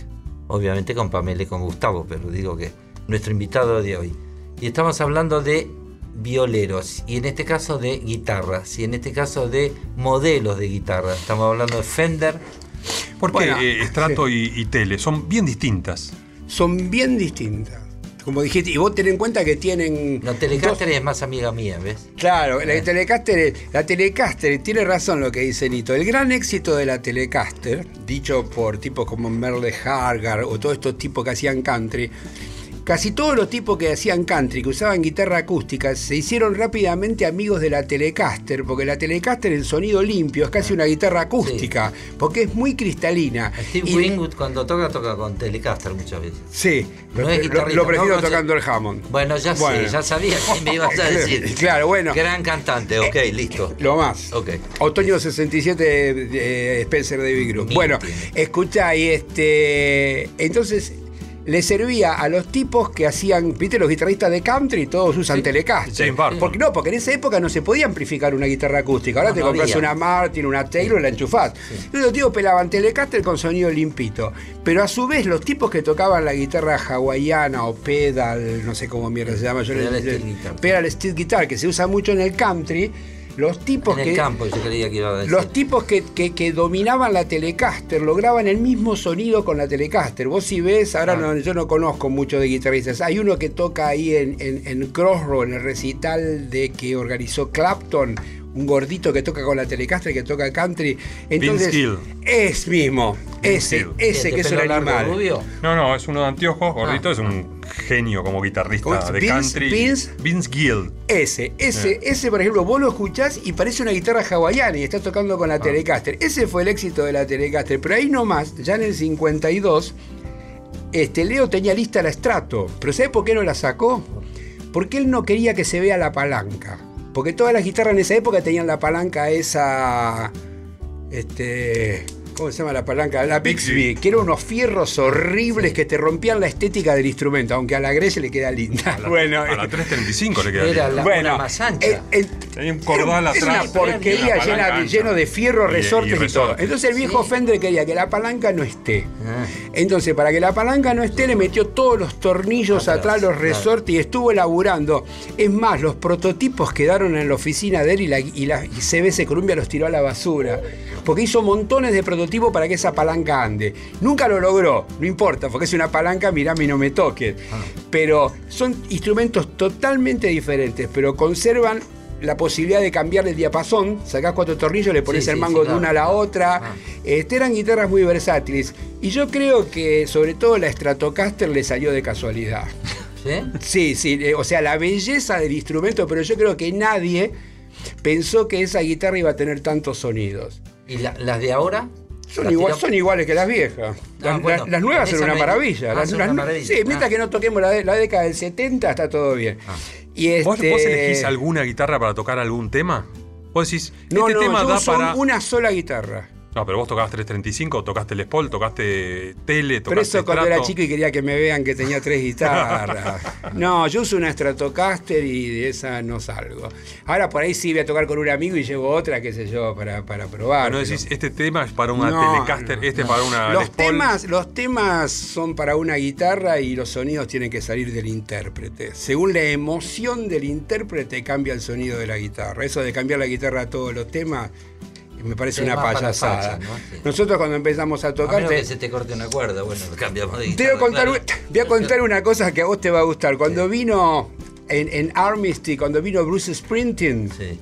Obviamente con Pamela y con Gustavo, pero digo que nuestro invitado de hoy. Y estamos hablando de violeros, y en este caso de guitarras, y en este caso de modelos de guitarra. Estamos hablando de Fender. Porque Bueno, eh, estrato y, y tele son bien distintas. Son bien distintas. Como dijiste, y vos ten en cuenta que tienen. La Telecaster es más amiga mía, ¿ves? Claro, la Telecaster, la Telecaster tiene razón lo que dice Nito. El gran éxito de la Telecaster, dicho por tipos como Merle Hargar o todos estos tipos que hacían country, casi todos los tipos que hacían country, que usaban guitarra acústica, se hicieron rápidamente amigos de la Telecaster, porque la Telecaster en sonido limpio es casi una guitarra acústica, porque es muy cristalina. Steve Y- Wingwood cuando toca, toca con Telecaster muchas veces. Sí, No lo, prefiero no, tocando el Hammond. Bueno, ya Bueno. sé, ya sabía que me ibas a decir. Claro, bueno. Gran cantante, ok, listo. Lo más. Ok. Otoño 67 de, de Spencer David Group. Bueno, escucha, y este. Entonces. Le servía a los tipos que hacían, viste, los guitarristas de country, todos usan Telecaster. Barton. Porque no, porque en esa época no se podía amplificar una guitarra acústica. Ahora No, te no compras una Martin, una Taylor y la enchufás. Entonces los tipos pelaban Telecaster con sonido limpito. Pero a su vez, los tipos que tocaban la guitarra hawaiana o pedal, no sé cómo mierda se llama, yo Pedal le- steel guitar. pedal steel guitar, que se usa mucho en el country, los tipos En que. el campo, yo creía que iba a decir. Los tipos que, que- que dominaban la Telecaster lograban el mismo sonido con la Telecaster. Vos si ves, ahora no- yo no conozco mucho de guitarristas. Hay uno que toca ahí en, en, en Crossroad, en el recital de que organizó Clapton, un gordito que toca con la Telecaster, que toca country. Entonces, Gill. es mismo, Vince ese, ese ¿De que es largo, animal. rubio? No, no, es uno de anteojos, gordito, es un genio como guitarrista de Vince- country. Vince- Vince Gill. Ese, ese, ese, por ejemplo, vos lo escuchás y parece una guitarra hawaiana y estás tocando con la Telecaster. Ese fue el éxito de la Telecaster. Pero ahí nomás, ya en el 52, este, Leo tenía lista la Strato. ¿Pero ¿sabes por qué no la sacó? Porque él no quería que se vea la palanca. Porque todas las guitarras en esa época tenían la palanca esa. Este. ¿Cómo se llama la palanca? La Bixby, que eran unos fierros horribles que te rompían la estética del instrumento, aunque a la Grece le queda linda. A la, bueno, a la 335 le queda Era la Bueno, más ancha. eh, eh, Tenía un cordal es atrás. una porquería llena, ancha. lleno de fierro, Y de- y resortes y, todo. Entonces el viejo Fender quería que la palanca no esté. Ah. Entonces, para que la palanca no esté, le metió todos los tornillos Atrás, atrás, los claro. resortes y estuvo elaborando. Es más, los prototipos quedaron en la oficina de él y, la, y, la- y CBS Columbia los tiró a la basura. Porque hizo montones de prototipos motivo para que esa palanca ande. Nunca lo logró, no importa, porque es una palanca, mirame y no me toques. Pero son instrumentos totalmente diferentes, pero conservan la posibilidad de cambiar el diapasón, sacás cuatro tornillos, le pones Sí, el mango sí, de una a la claro. otra. Ah. Este, eran guitarras muy versátiles. Y yo creo que sobre todo la Stratocaster le salió de casualidad. ¿Sí? Sí, sí, eh, o sea, la belleza del instrumento, pero yo creo que nadie pensó que esa guitarra iba a tener tantos sonidos. ¿Y la- las de ahora? Son, igual- son iguales que las viejas. Las, Ah, bueno, las- las nuevas son una maravilla. Ah, Las- son las una nu- maravilla. Sí, mientras Ah. que no toquemos la, la década del 70, está todo bien. Y ¿Vos, este- vos elegís alguna guitarra para tocar algún tema? Vos decís, No, este no, tema yo da uso para. una sola guitarra. No, pero vos tocabas 335, tocaste Les Paul, tocaste Tele, tocaste Pero eso cuando era chico y quería que me vean que tenía tres guitarras. No, yo uso una Stratocaster y de esa no salgo. Ahora por ahí sí voy a tocar con un amigo y llevo otra, qué sé yo, para, para probar. No pero- decís, este tema es para una No, Telecaster, no, este no. para una Les Los Paul. temas, los temas son para una guitarra y los sonidos tienen que salir del intérprete. Según la emoción del intérprete cambia el sonido de la guitarra. Eso de cambiar la guitarra a todos los temas me parece una payasada. facha, ¿no? Sí. Nosotros cuando empezamos a A tocar... menos te- que se te corte una cuerda, bueno, cambiamos de te guitarra. voy a, contar, claro. un- voy a contar una cosa que a vos te va a gustar. Cuando vino en, en Armistice, cuando vino Bruce Springsteen, Sí.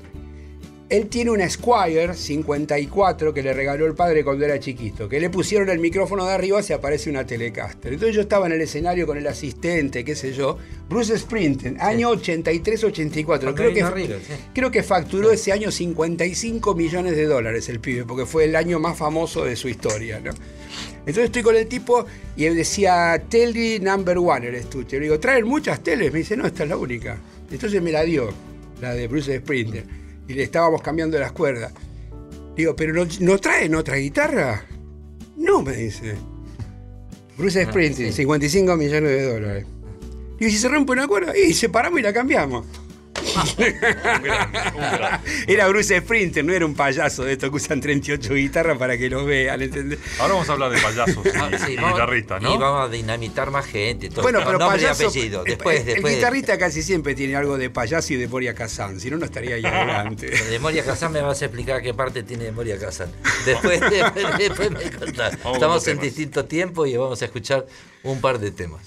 Él tiene una Squire 54 que le regaló el padre cuando era chiquito, que le pusieron el micrófono de arriba se aparece una Telecaster. Entonces yo estaba en el escenario con el asistente, qué sé yo, Bruce Springsteen, año 83-84. Cuando Creo que, sí. creo que facturó ese año 55 millones de dólares el pibe, porque fue el año más famoso de su historia. ¿no? Entonces estoy con el tipo y él decía, Tele number one el estuche. Le digo, ¿traen muchas teles? Me dice, no, esta es la única. Entonces me la dio, la de Bruce Springsteen. Y le estábamos cambiando las cuerdas. Digo, ¿pero no, no traen otra guitarra? No, me dice. Bruce Springsteen, 55 millones de dólares. Y si se rompe una cuerda, y separamos y la cambiamos. Era Bruce Springsteen, no era un payaso de estos que usan 38 guitarras para que lo vean, ¿entendés? Ahora vamos a hablar de payasos y, Ah, sí, y vamos- guitarristas, Y ¿no? vamos a dinamitar más gente. Todo. Bueno, pero payaso. apellido. el- Después, el, guitarrista casi siempre tiene algo de payaso y de Moria Kazan, si no, no estaría ahí adelante. De Moria Kazan me vas a explicar qué parte tiene de Moria Kazan. Después, después, después me contás. con Estamos los en distinto tiempo y vamos a escuchar un par de temas.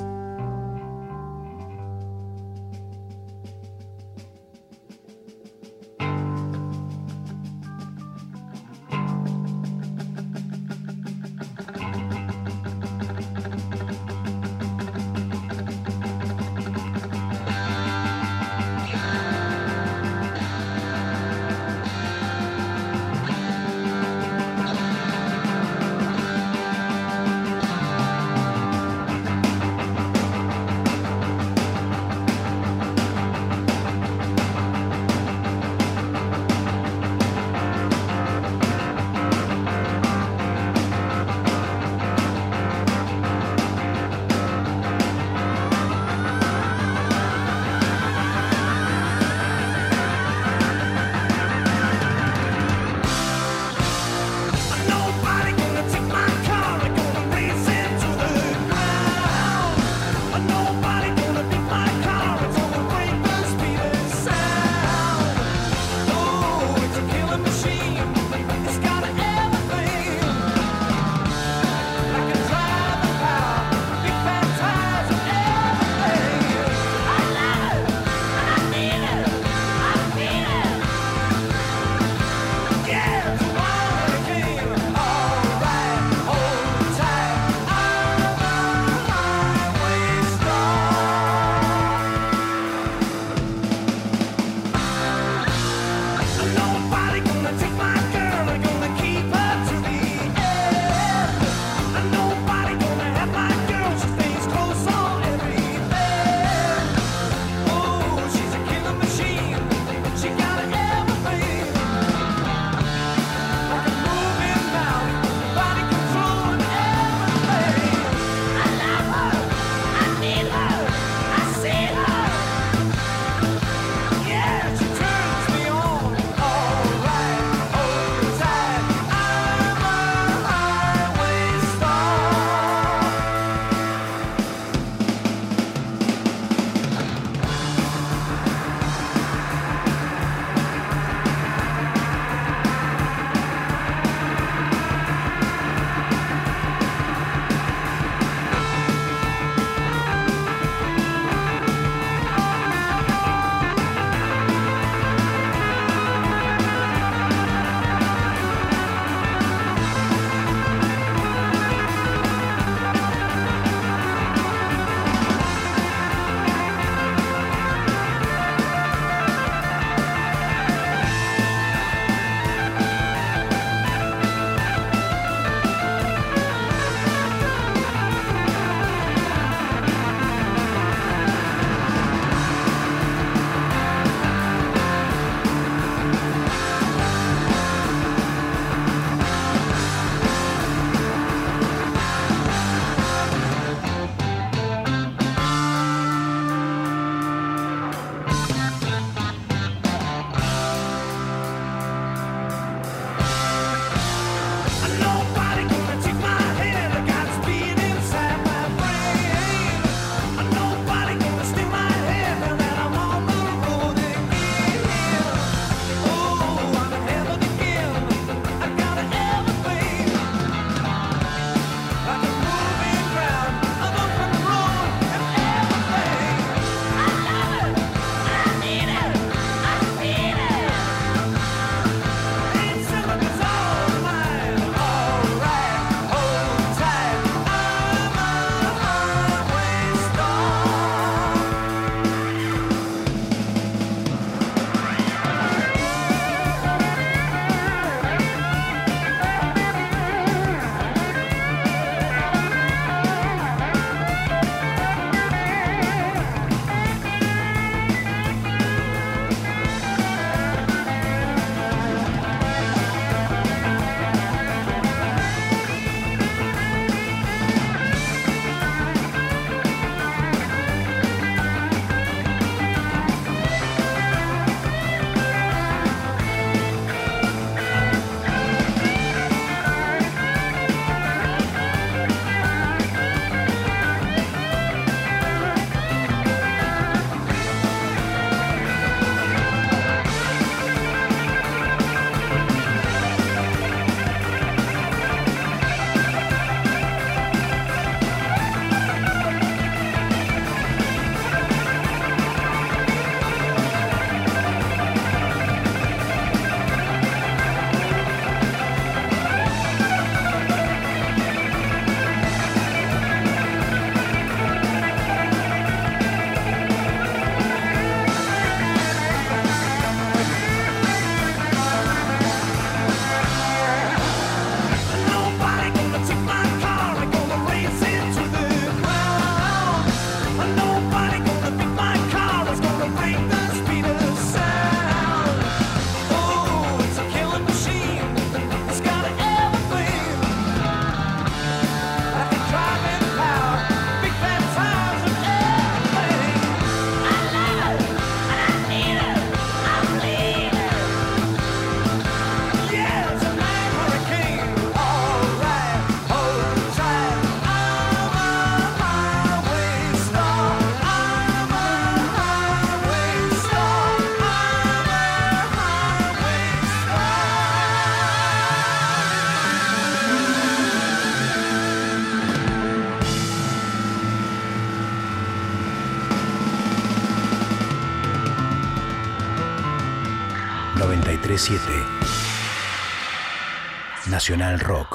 Nacional Rock.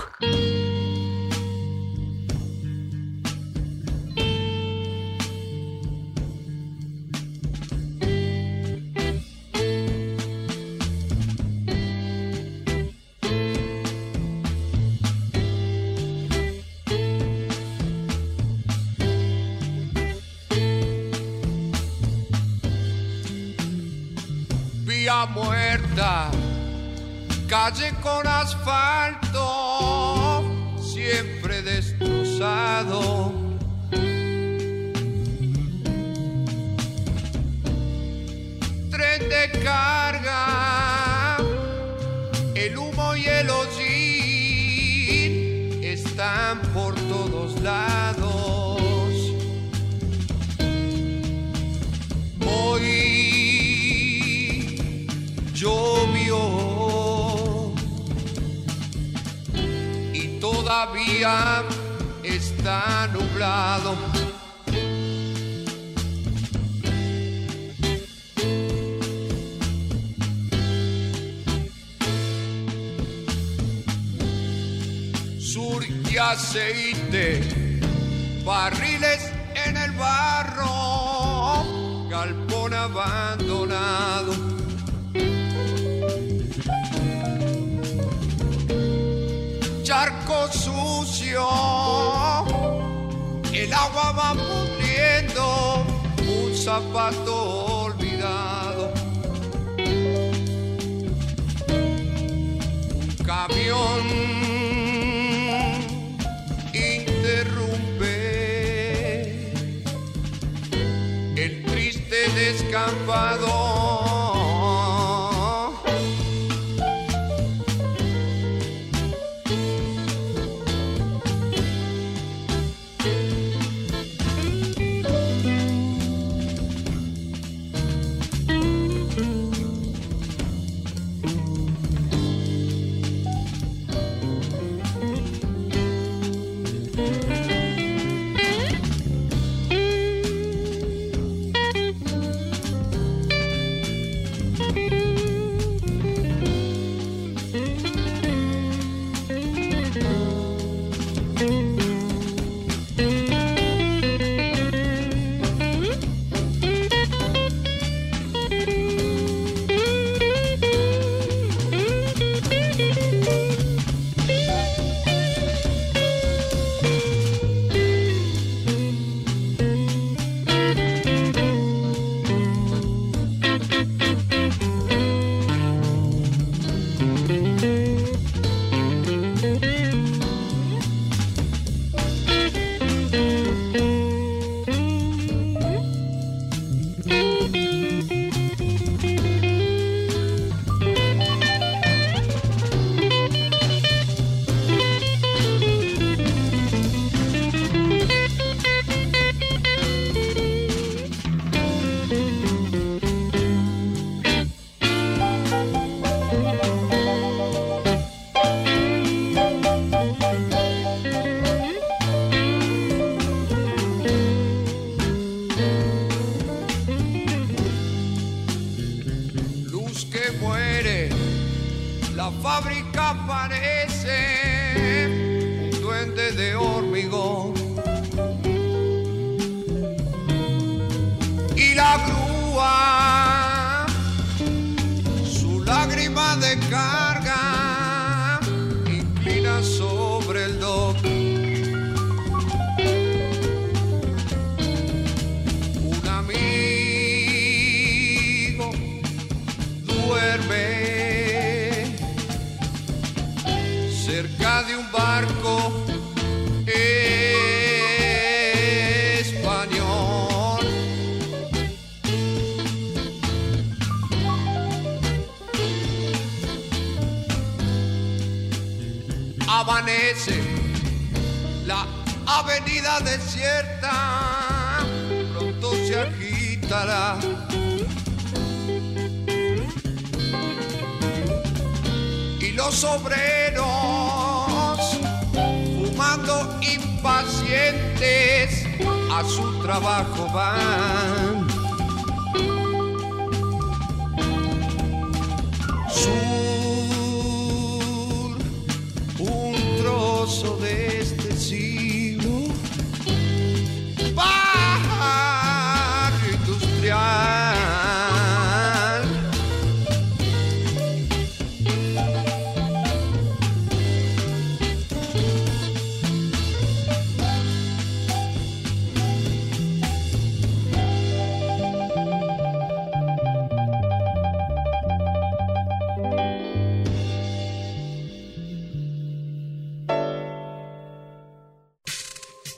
calle con asfalto, siempre destrozado. está nublado. Sur y aceite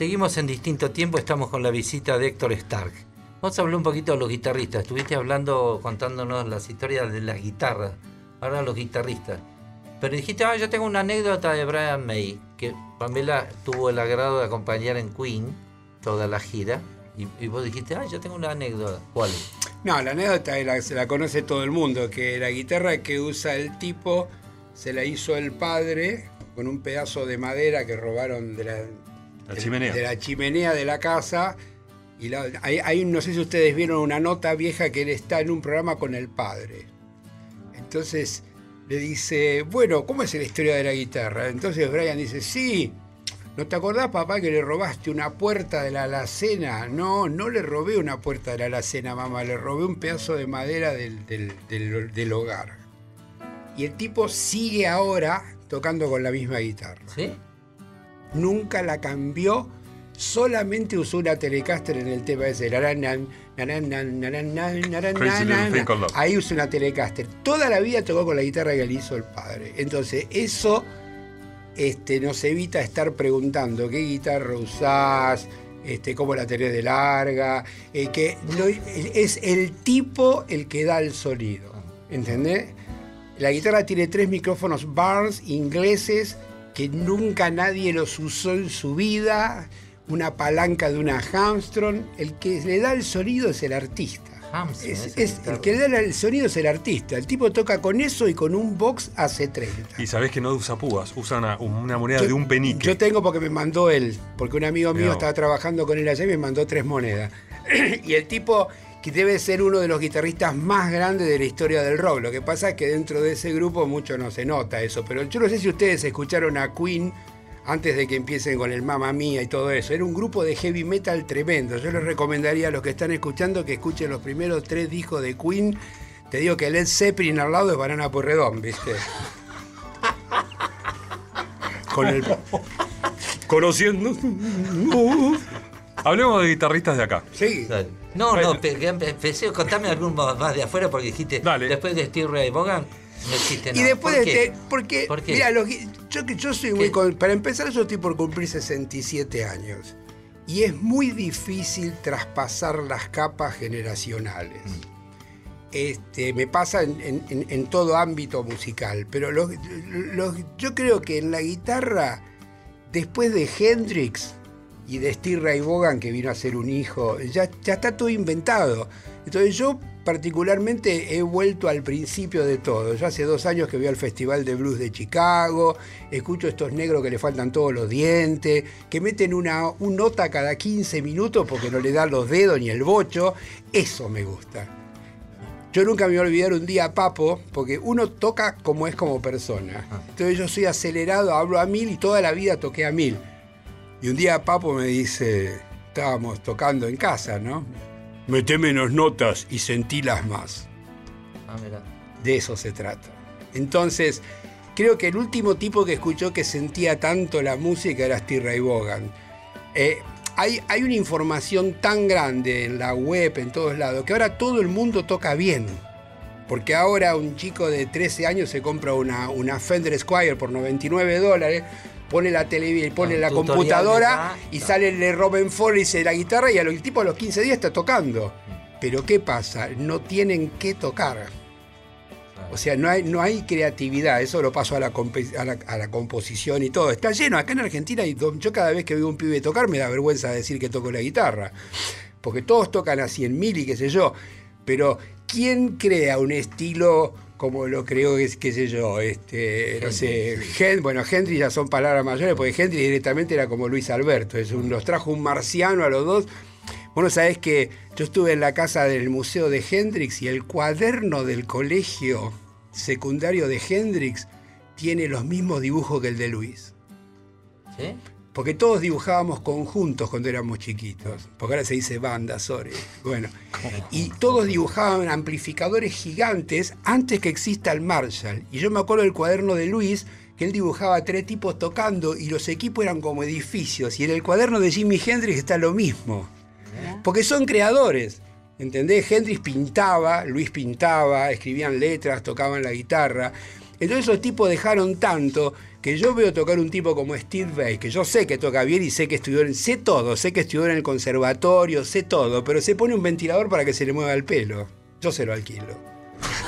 Seguimos en distinto tiempo, estamos con la visita de Héctor Stark. Vamos a hablar un poquito de los guitarristas. Estuviste hablando, contándonos las historias de las guitarras. Ahora los guitarristas. Pero dijiste, ah, yo tengo una anécdota de Brian May, que Pamela tuvo el agrado de acompañar en Queen toda la gira. Y, vos dijiste, ah, yo tengo una anécdota. ¿Cuál? No, la anécdota se la conoce todo el mundo, que la guitarra que usa el tipo se la hizo el padre con un pedazo de madera que robaron de la, La de- chimenea. de la chimenea de la casa. Y la- hay, no sé si ustedes vieron una nota vieja que él está en un programa con el padre. Entonces le dice, bueno, ¿cómo es la historia de la guitarra? Entonces Brian dice, sí, ¿no te acordás, papá, que le robaste una puerta de la alacena? No, no le robé una puerta de la alacena, mamá, le robé un pedazo de madera del, del- del- del hogar. Y el tipo sigue ahora tocando con la misma guitarra. ¿Sí? Nunca la cambió, solamente usó una Telecaster en el tema ese. Ahí usó una Telecaster. Toda la vida tocó con la guitarra que le hizo el padre. Entonces, eso este, nos evita estar preguntando qué guitarra usás, este, cómo la tenés de larga, eh, que no- es el tipo el que da el sonido. ¿Entendés? La guitarra tiene tres micrófonos Barnes ingleses que nunca nadie los usó en su vida, una palanca de una Armstrong. El que le da el sonido es el artista. Es- es- guitarra. el que le da el sonido es el artista. El tipo toca con eso y con un box AC30. Y sabés que no usa púas, usa una, una moneda de un penique. Yo tengo porque me mandó él, porque un amigo mío estaba trabajando con él allá y me mandó tres monedas. y el tipo que debe ser uno de los guitarristas más grandes de la historia del rock. Lo que pasa es que dentro de ese grupo mucho no se nota eso. Pero yo no sé si ustedes escucharon a Queen antes de que empiecen con el Mamma Mía y todo eso. Era un grupo de heavy metal tremendo. Yo les recomendaría a los que están escuchando que escuchen los primeros tres discos de Queen. Te digo que Led Zeppelin al lado es Banana Porredón, ¿viste? Con el... Conociendo... Hablemos de guitarristas de acá. Sí. No, no, empecé, contame algún más de afuera porque dijiste, después de Steve Ray Vaughan, no existe Y nada. después ¿Por de qué? este- porque, ¿Por qué? mira, los yo, que yo soy muy. con- para empezar, yo estoy por cumplir 67 años. Y es muy difícil traspasar las capas generacionales. Este, me pasa en, en- en- en todo ámbito musical. Pero los- los- yo creo que en la guitarra, después de Hendrix y de Steve Ray Vaughan, que vino a ser un hijo, ya, ya está todo inventado. Entonces yo particularmente he vuelto al principio de todo. Yo hace dos años que voy al Festival de Blues de Chicago, escucho estos negros que le faltan todos los dientes, que meten una un nota cada 15 minutos porque no le dan los dedos ni el bocho. Eso me gusta. Yo nunca me voy a olvidar un día a Papo, porque uno toca como es como persona. Entonces yo soy acelerado, hablo a mil y toda la vida toqué a mil. Y un día Papo me dice, estábamos tocando en casa, ¿no? Mete menos notas y sentilas más. Ah, mira. De eso se trata. Entonces, creo que el último tipo que escuchó que sentía tanto la música era Steve Ray Vaughan. Eh, hay, hay una información tan grande en la web, en todos lados, que ahora todo el mundo toca bien. Porque ahora un chico de 13 años se compra una, una Fender Squire por 99 dólares, pone la televisión, pone la computadora y sale el Robin Ford y dice la guitarra y a el tipo a los 15 días está tocando. Pero ¿qué pasa? No tienen que tocar. O sea, no hay, no hay creatividad, eso lo paso a la, compe- a, la, a la composición y todo. Está lleno, acá en Argentina do- yo cada vez que veo un pibe tocar me da vergüenza decir que toco la guitarra, porque todos tocan a 100 mil y qué sé yo, pero ¿quién crea un estilo como lo creo, qué, qué sé yo, este, no sé, Hen- bueno, Henry ya son palabras mayores, porque Henry directamente era como Luis Alberto, es un, los trajo un marciano a los dos. Bueno, sabés que yo estuve en la casa del Museo de Hendrix y el cuaderno del colegio secundario de Hendrix tiene los mismos dibujos que el de Luis. ¿Sí? Porque todos dibujábamos conjuntos cuando éramos chiquitos, porque ahora se dice banda, sorry. Bueno, y todos dibujaban amplificadores gigantes antes que exista el Marshall. Y yo me acuerdo del cuaderno de Luis, que él dibujaba tres tipos tocando y los equipos eran como edificios. Y en el cuaderno de Jimi Hendrix está lo mismo. Porque son creadores. ¿Entendés? Hendrix pintaba, Luis pintaba, escribían letras, tocaban la guitarra. Entonces esos tipos dejaron tanto que yo veo tocar un tipo como Steve Vai, que yo sé que toca bien y sé que estudió en, sé todo, sé que estudió en el conservatorio, sé todo, pero se pone un ventilador para que se le mueva el pelo. Yo se lo alquilo.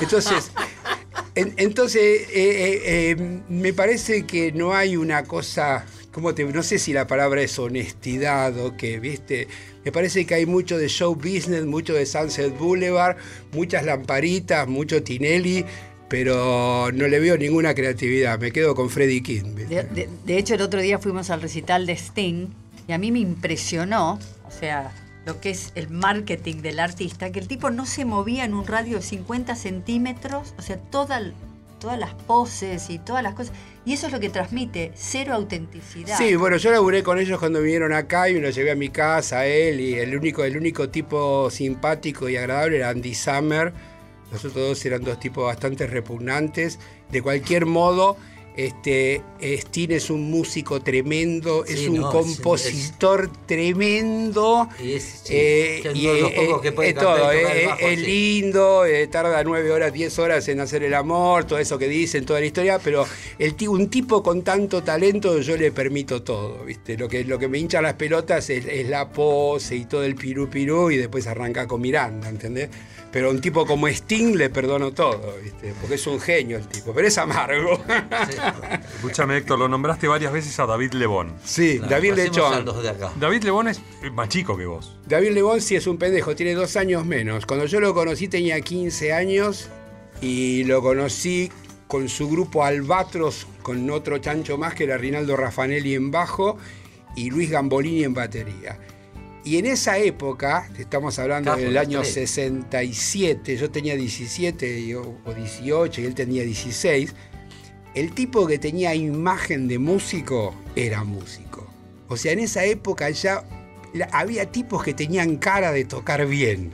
Entonces, en- entonces eh, eh, eh, me parece que no hay una cosa, ¿cómo te, no sé si la palabra es honestidad o qué, ¿viste? Me parece que hay mucho de show business, mucho de Sunset Boulevard, muchas lamparitas, mucho Tinelli, pero no le veo ninguna creatividad. Me quedo con Freddie King. De, de- de hecho, el otro día fuimos al recital de Sting y a mí me impresionó, o sea, lo que es el marketing del artista, que el tipo no se movía en un radio de 50 centímetros, o sea, toda, todas las poses y todas las cosas. Y eso es lo que transmite, cero autenticidad. Sí, bueno, yo laburé con ellos cuando vinieron acá y me los llevé a mi casa, a él, y el único, el único tipo simpático y agradable era Andy Summer. Los otros dos eran dos tipos bastante repugnantes. De cualquier modo, este, Steen es un músico tremendo, Sí, es un no, es- compositor tremendo. Y es, sí, eh, es y uno de los pocos que puede es todo, bajo, es sí. lindo, eh, tarda nueve horas, diez horas en hacer el amor, todo eso que dicen, toda la historia, pero el un tipo con tanto talento yo le permito todo, ¿viste? Lo que, lo que me hincha las pelotas es, la pose y todo el pirú pirú y después arranca con Miranda, ¿entendés? Pero un tipo como Sting le perdono todo, ¿viste? Porque es un genio el tipo, pero es amargo. Escúchame, Héctor, lo nombraste varias veces a David Lebón. Sí, David Lechón. David Lebón es más chico que vos. David Lebón sí es un pendejo, tiene dos años menos. Cuando yo lo conocí tenía 15 años y lo conocí con su grupo Albatros, con otro chancho más que era Rinaldo Raffanelli en bajo y Luis Gambolini en batería. Y en esa época, estamos hablando del año tres. 67, yo tenía 17 y- o 18 y él tenía 16, el tipo que tenía imagen de músico era músico. O sea, en esa época ya había tipos que tenían cara de tocar bien.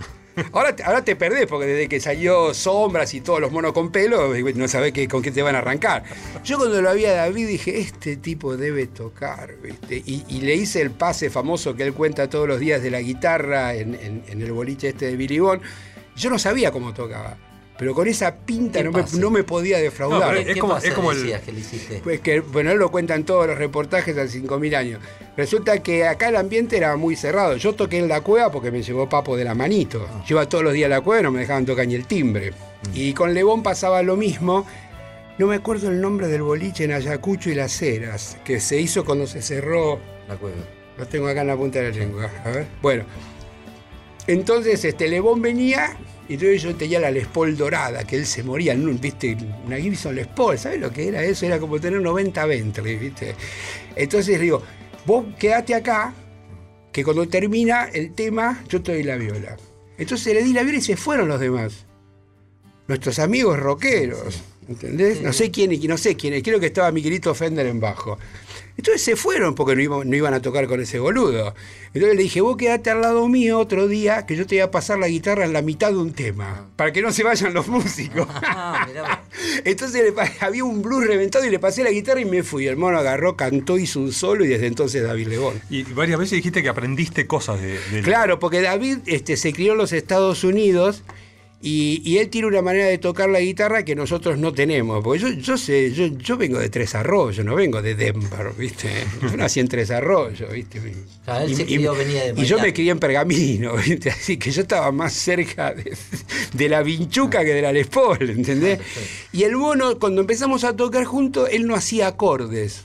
Ahora, ahora te perdés, porque desde que salió Sombras y todos los monos con pelo, no sabés qué- con qué te van a arrancar. Yo cuando lo vi a David dije, este tipo debe tocar. Y, le hice el pase famoso que él cuenta todos los días de la guitarra en, el boliche este de Billy. Yo no sabía cómo tocaba, pero con esa pinta ¿Qué no me, no me podía defraudar. No, es como- es como el- que le hiciste? Pues que, bueno, él lo cuenta en todos los reportajes al 5000 años. Resulta que acá el ambiente era muy cerrado. Yo toqué en la cueva porque me llevó papo de la manito. Yo iba todos los días a la cueva y no me dejaban tocar ni el timbre. Y con Lebón pasaba lo mismo. No me acuerdo el nombre del boliche en Ayacucho y Las Heras, que se hizo cuando se cerró. La cueva. Lo tengo acá en la punta de la lengua. A ver. Bueno. Entonces, este Lebón venía y entonces yo tenía la Les Paul dorada, que él se moría, en un, ¿viste? Una Gibson Les Paul, ¿sabes lo que era eso? Era como tener 90 Bentley, ¿viste? Entonces digo, vos quedate acá, que cuando termina el tema, yo te doy la viola. Entonces le di la viola y se fueron los demás. Nuestros amigos rockeros, ¿entendés? No sé quién y no sé quién, creo que estaba Miguelito Fender en bajo. Entonces se fueron porque no iban, no iban a tocar con ese boludo. Entonces le dije, vos quedate al lado mío otro día que yo te voy a pasar la guitarra en la mitad de un tema, para que no se vayan los músicos. Ah, mirá. Entonces le había un blues reventado y le pasé la guitarra y me fui. El mono agarró, cantó, hizo un solo y desde entonces David Lebón. Y varias veces dijiste que aprendiste cosas de, de- Claro, porque David este, se crió en los Estados Unidos y, y él tiene una manera de tocar la guitarra que nosotros no tenemos. Porque yo, yo sé, yo, yo vengo de Tres Arroyos, no vengo de Denver, ¿viste? Yo nací en Tres Arroyos, ¿viste? Claro, él se crió, venía de y yo me crié en Pergamino, ¿viste? Así que yo estaba más cerca de, de la vinchuca que de la Les Paul, ¿entendés? Y el bono, cuando empezamos a tocar juntos, él no hacía acordes.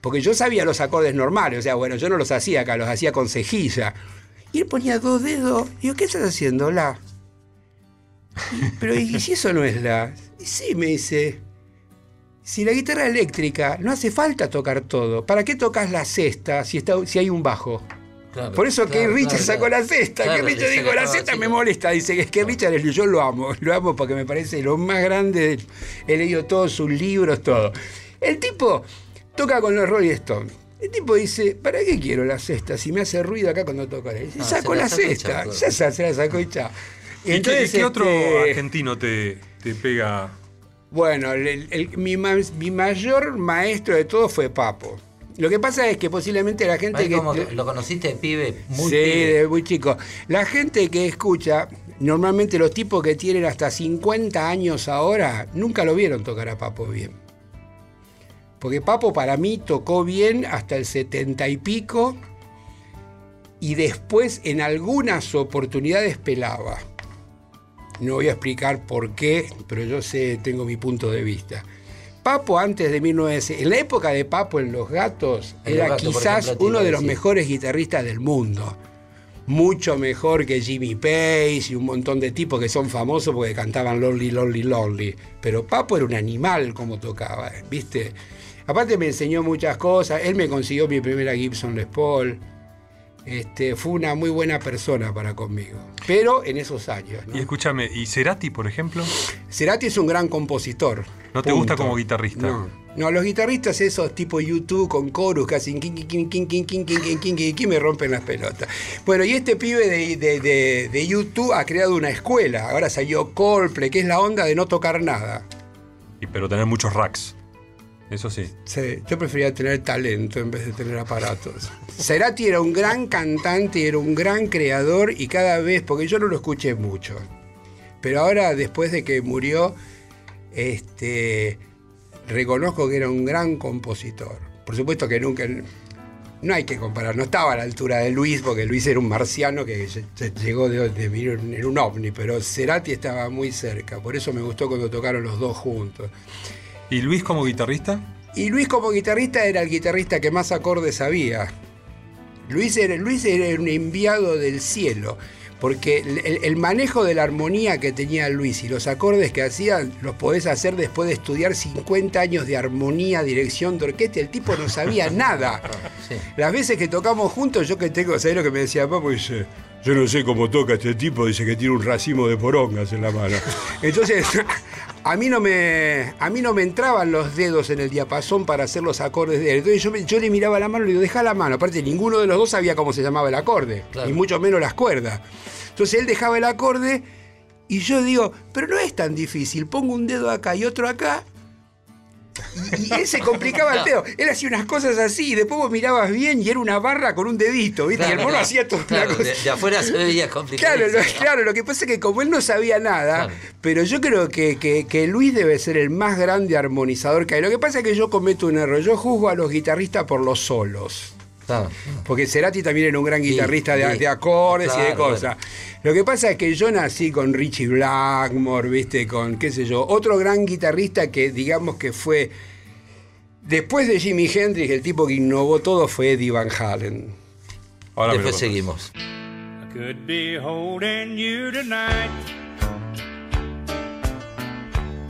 Porque yo sabía los acordes normales, o sea, bueno, yo no los hacía acá, los hacía con cejilla. Y él ponía dos dedos. Digo, ¿qué estás haciendo? La. Pero, ¿y si eso no es la? Y sí, me dice. Si la guitarra eléctrica no hace falta tocar todo, ¿para qué tocas la cesta si, está, si hay un bajo? Claro, Por eso que Richard claro, sacó la cesta. Que Richard dijo, la cesta me ¿no? molesta. Dice que es que Richard yo lo amo. Lo amo porque me parece lo más grande. He leído todos sus libros, todo. El tipo toca con los Rolling Stones. El tipo dice, ¿para qué quiero la cesta si me hace ruido acá cuando toco? Dice, Ah, saco la cesta. Ya se, se la sacó y chao. ¿Y qué- Entonces, qué, otro este, argentino te, te pega? Bueno, el- el- mi, ma- mi mayor maestro de todo fue Papo. Lo que pasa es que posiblemente la gente que... ¿cómo lo conociste de pibe? Muy sí, pibe. de muy chico. La gente que escucha, normalmente los tipos que tienen hasta 50 años ahora, nunca lo vieron tocar a Papo bien. Porque Papo para mí tocó bien hasta el 70 y pico y después en algunas oportunidades pelaba. No voy a explicar por qué, pero yo sé, tengo mi punto de vista. Papo antes de 1900, en la época de Papo en Los Gatos, En Los era Gatos, quizás ejemplo, uno de los mejores guitarristas del mundo. Mucho mejor que Jimmy Page y un montón de tipos que son famosos porque cantaban Lonely, Lonely, Lonely. Pero Papo era un animal como tocaba, ¿viste? Aparte me enseñó muchas cosas. Él me consiguió mi primera Gibson Les Paul. Fue una muy buena persona para conmigo, pero en esos años. Y escúchame, ¿y Cerati, por ejemplo? Cerati es un gran compositor. ¿No te gusta como guitarrista? No. no. los guitarristas esos tipo YouTube con chorus que hacen me rompen las pelotas. Bueno, y este pibe de, de, de, de YouTube ha creado una escuela. Ahora salió Coldplay, que es la onda de no tocar nada. Y pero tener muchos racks. Eso sí. Yo prefería tener talento en vez de tener aparatos. Cerati era un gran cantante, era un gran creador y cada vez, porque yo no lo escuché mucho, pero ahora después de que murió, este, reconozco que era un gran compositor. Por supuesto que nunca, no hay que comparar, no estaba a la altura de Luis, porque Luis era un marciano que llegó de, de en un ovni, pero Cerati estaba muy cerca, por eso me gustó cuando tocaron los dos juntos. ¿Y Luis como guitarrista? Y Luis como guitarrista era el guitarrista que más acordes sabía. Luis era, Luis era un enviado del cielo, porque el, manejo de la armonía que tenía Luis y los acordes que hacía los podés hacer después de estudiar 50 años de armonía, dirección de orquesta. El tipo no sabía nada. Las veces que tocamos juntos, yo que tengo, ¿sabés lo que me decía Papo? Dice, yo no sé cómo toca este tipo, dice que tiene un racimo de porongas en la mano. Entonces, a mí no me, a mí no me entraban los dedos en el diapasón para hacer los acordes de él. Entonces yo, le miraba la mano y le digo, deja la mano. Aparte, ninguno de los dos sabía cómo se llamaba el acorde, Claro. y mucho menos las cuerdas. Entonces él dejaba el acorde y yo digo, pero no es tan difícil, pongo un dedo acá y otro acá. Y, y él se complicaba el pedo. Él hacía unas cosas así, y después vos mirabas bien y era una barra con un dedito, ¿viste? y el mono hacía toda Claro, una cosa. de, de afuera se veía complicado. Claro, lo, claro, lo que pasa es que como él no sabía nada, pero yo creo que, que- que Luis debe ser el más grande armonizador que hay. Lo que pasa es que yo cometo un error. Yo juzgo a los guitarristas por los solos. Porque Cerati también era un gran guitarrista de, sí. de acordes y de Claro, cosas. Lo que pasa es que yo nací con Richie Blackmore, ¿viste? Con qué sé yo. Otro gran guitarrista que digamos que fue. Después de Jimi Hendrix, el tipo que innovó todo fue Eddie Van Halen. Ahora Después seguimos. I could be holding you tonight.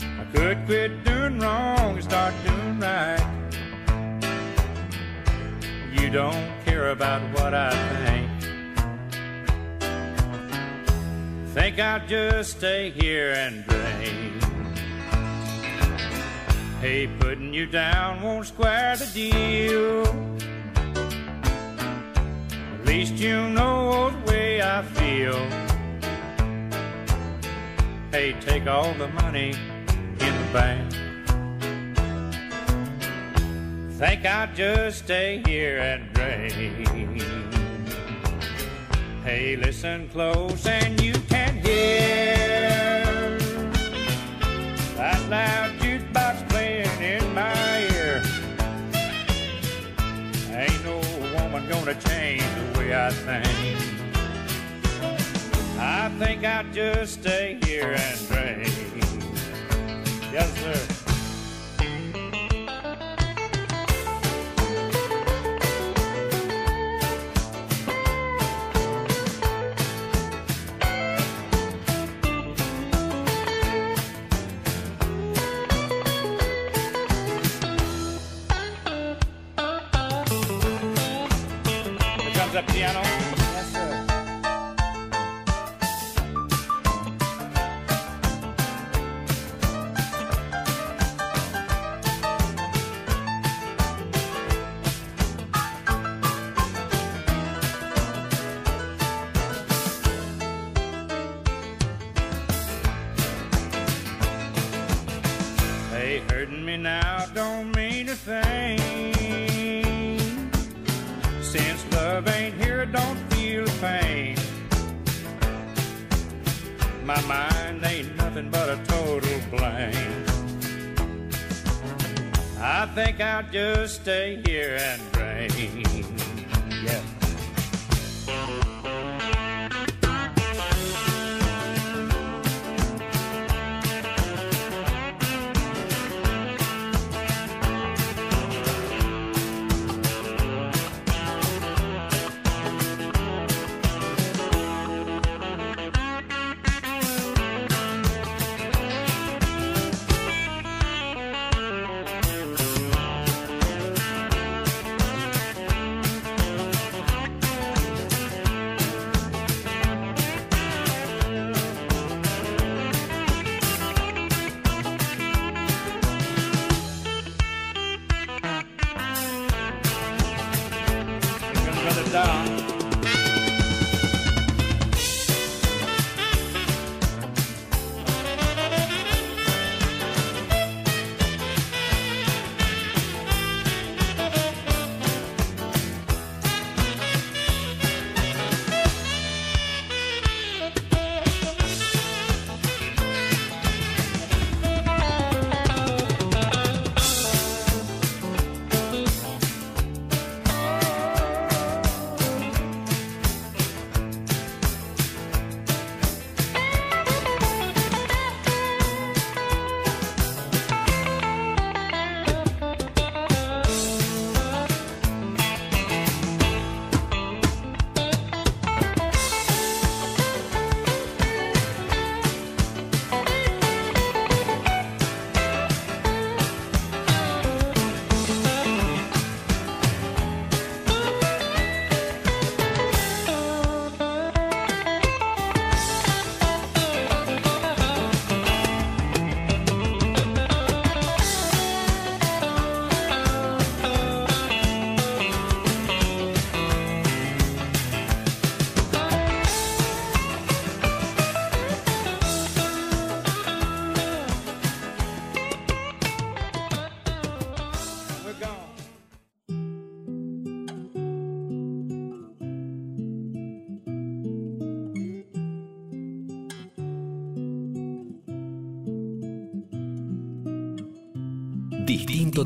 I could quit doing wrong and start doing right. You don't care about what I think. Think I'll just stay here and drink. Hey, putting you down won't square the deal. At least you know the way I feel. Hey, take all the money in the bank. Think I'll just stay here and drink. Hey, listen close and you can hear that loud jukebox playing in my ear. Ain't no woman gonna change the way I think. I think I'll just stay here and drink. Yes, sir.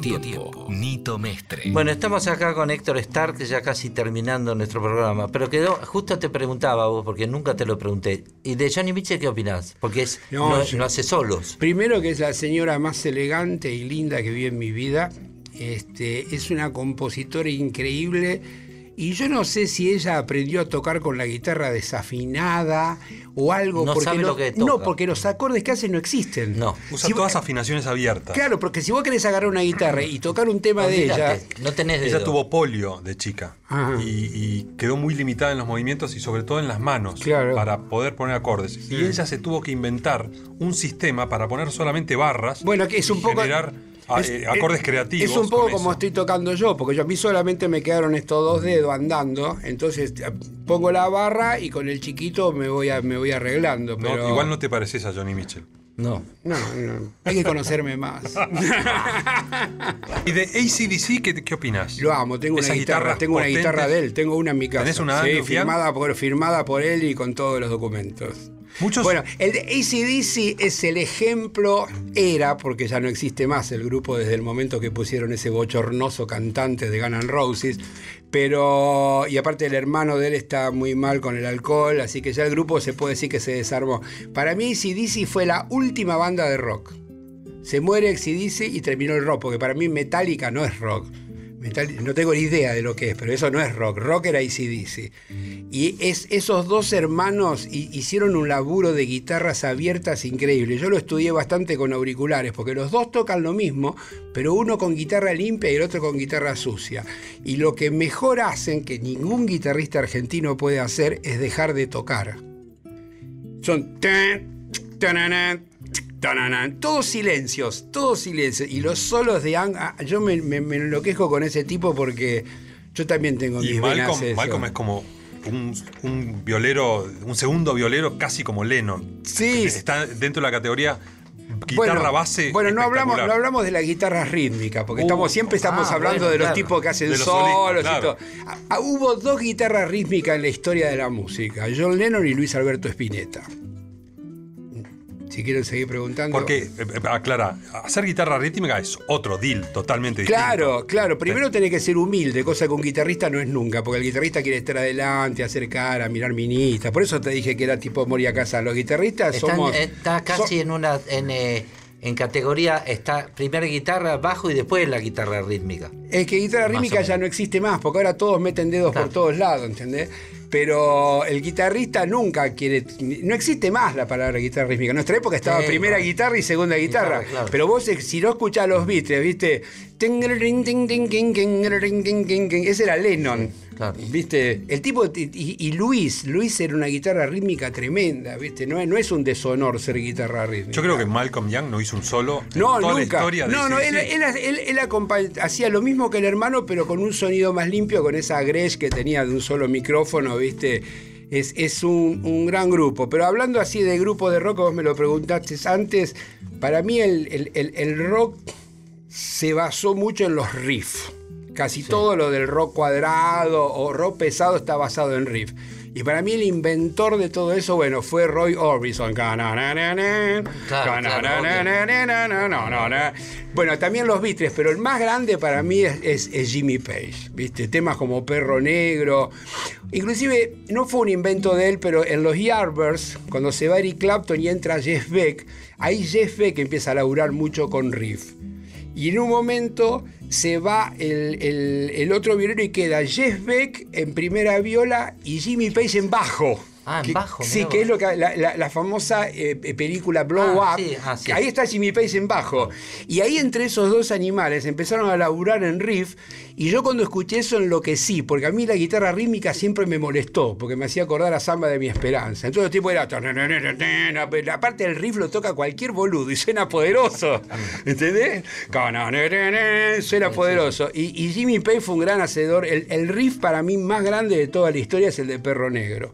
Tiempo. Nito Mestre. Bueno, estamos acá con Héctor Stark, ya casi terminando nuestro programa. Pero quedó, justo te preguntaba vos, porque nunca te lo pregunté. ¿Y de Johnny Mitchell qué opinás? Porque es, No, no, yo- no hace solos. Primero que es la señora más elegante y linda que vi en mi vida. Este, es una compositora increíble. Y yo no sé si ella aprendió a tocar con la guitarra desafinada o algo. No porque sabe lo que No, toca. porque los acordes que hace no existen. No. Usa Si vos- todas afinaciones abiertas. Claro, porque si vos querés agarrar una guitarra y tocar un tema de ella. No tenés dedo. Ella tuvo polio de chica Ajá. y, y quedó muy limitada en los movimientos y sobre todo en las manos Claro. para poder poner acordes. Y ella se tuvo que inventar un sistema para poner solamente barras Bueno, que es un y poco. generar a- es- eh, acordes es- creativos. Es un poco como eso. estoy tocando yo, porque yo a mí solamente me quedaron estos dos dedos andando, entonces eh, pongo la barra y con el chiquito me voy a, me voy arreglando. No, Pero Igual no te pareces a Johnny Mitchell. No. No, no, hay que conocerme más. ¿Y de ACDC qué, qué opinas? Lo amo, tengo una guitarra, tengo una guitarra de él, tengo una en mi casa. ¿Tenés una Sí, por, firmada por él y con todos los documentos. Bueno, el de ACDC es el ejemplo, era, porque ya no existe más el grupo desde el momento que pusieron ese bochornoso cantante de Guns N' Roses, pero, y aparte el hermano de él está muy mal con el alcohol, así que ya el grupo se puede decir que se desarmó. Para mí ACDC fue la última banda de rock. Se muere ACDC y terminó el rock, porque para mí Metallica no es rock. No tengo ni idea de lo que es, pero eso no es rock. Rock era ACDC. Y es, esos dos hermanos hi- hicieron un laburo de guitarras abiertas increíble. Yo lo estudié bastante con auriculares, porque los dos tocan lo mismo, pero uno con guitarra limpia y el otro con guitarra sucia. Y lo que mejor hacen, que ningún guitarrista argentino puede hacer, es dejar de tocar. Son... tan, tananan, tananan, todos silencios, todos silencios. Y los solos de Ang, ah, yo me, me, me enloquezco con ese tipo porque yo también tengo Y mis venas Malcolm, eso. Malcolm es como un, un violero, un segundo violero casi como Lennon. Sí. Está dentro de la categoría guitarra base. Bueno, no hablamos, no hablamos de las guitarras rítmicas, porque Uh, estamos, siempre estamos ah, hablando bueno, de los claro. tipos que hacen solos y todo. Ah, hubo dos guitarras rítmicas en la historia de la música, John Lennon y Luis Alberto Spinetta. Si quieren seguir preguntando. Porque, eh, eh, aclara, hacer guitarra rítmica es otro deal totalmente distinto. Claro, claro. Primero tenés que ser humilde, cosa que un guitarrista no es nunca, porque el guitarrista quiere estar adelante, hacer cara, mirar minita. Por eso te dije que era tipo Moria Casa. Los guitarristas Están- somos. está casi en una en, eh, en categoría está primera guitarra bajo y después la guitarra rítmica. Es que guitarra Más rítmica ya no existe más, porque ahora todos meten dedos Claro. por todos lados, ¿entendés? Pero el guitarrista nunca quiere. No existe más la palabra guitarra rítmica. En nuestra época estaba Sí, primera guitarra y segunda guitarra. Guitarra, claro. Pero vos, eh, si no escuchás los Beatles, ¿viste? Ese era Lennon. ¿Viste? El tipo. Y, Luis, Luis era una guitarra rítmica tremenda, ¿viste? No es, un deshonor ser guitarra rítmica. Yo creo que Malcolm Young no hizo un solo No, toda la nunca. historia de no, no, él, hacía lo mismo que el hermano, pero con un sonido más limpio, con esa Gretsch que tenía de un solo micrófono, ¿viste? Es, un, gran grupo. Pero hablando así de grupo de rock, vos me lo preguntaste antes, para mí el rock se basó mucho en los riffs. Casi todo lo del rock cuadrado o rock pesado está basado en riff. Y para mí el inventor de todo eso, bueno, fue Roy Orbison. Bueno, también los Beatles, pero el más grande para mí es, es- es Jimmy Page. ¿Viste? Temas como Perro Negro. Inclusive, no fue un invento de él, pero en los Yardbirds, cuando se va Eric Clapton y entra Jeff Beck, ahí Jeff Beck empieza a laburar mucho con riff. Y en un momento se va el, el- el otro violero y queda Jeff Beck en primera viola y Jimmy Page en bajo. Ah, en Que- bajo, Sí, que es lo que la, la- la famosa eh, película Blow Ah, Up. sí, ah, sí. Ahí está Jimmy Page en bajo. Y ahí entre esos dos animales empezaron a laburar en riff. Y yo cuando escuché eso enloquecí, porque a mí la guitarra rítmica siempre me molestó, porque me hacía acordar a Samba de mi esperanza. Entonces el tipo era. pero La parte del riff lo toca cualquier boludo y suena poderoso. ¿Entendés? Suena poderoso. Y, y Jimmy Page fue un gran hacedor. El, el riff para mí más grande de toda la historia es el de Perro Negro.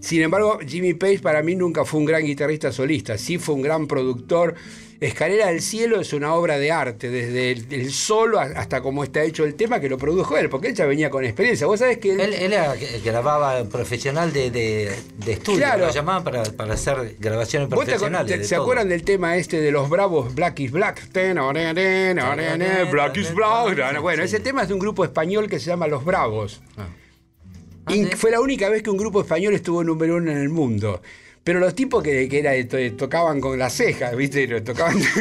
Sin embargo, Jimmy Page para mí nunca fue un gran guitarrista solista, sí fue un gran productor. Escalera del Cielo es una obra de arte, desde el, el solo hasta cómo está hecho el tema que lo produjo él, porque él ya venía con experiencia. Vos sabés que él, Él, él era- grababa profesional de, de, de estudio, Claro. lo llamaban para, para hacer grabaciones ¿Vos te acuer- profesionales. te- de ¿Se todo. acuerdan del tema este de los bravos Black is Black? Black is Black. Bueno, ese tema es de un grupo español que se llama Los Bravos. Y Fue la única vez que un grupo español estuvo número uno en el mundo. Pero los tipos que, que era, to- tocaban con las cejas, ¿viste? Lo Tocaban.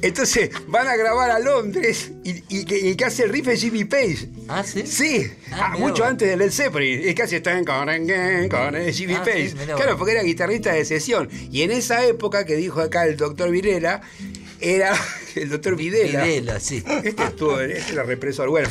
Entonces van a grabar a Londres y, y que, y que hace el riff es Jimmy Page. Ah, sí. Sí, Ah, ah, mucho antes de Led Zeppelin. Es casi están con, con Jimmy Ah, Page. claro, porque era guitarrista de sesión. Y en esa época que dijo acá el doctor Virela, era el doctor Videla. Videla, sí. Este estuvo, este era represor. Bueno,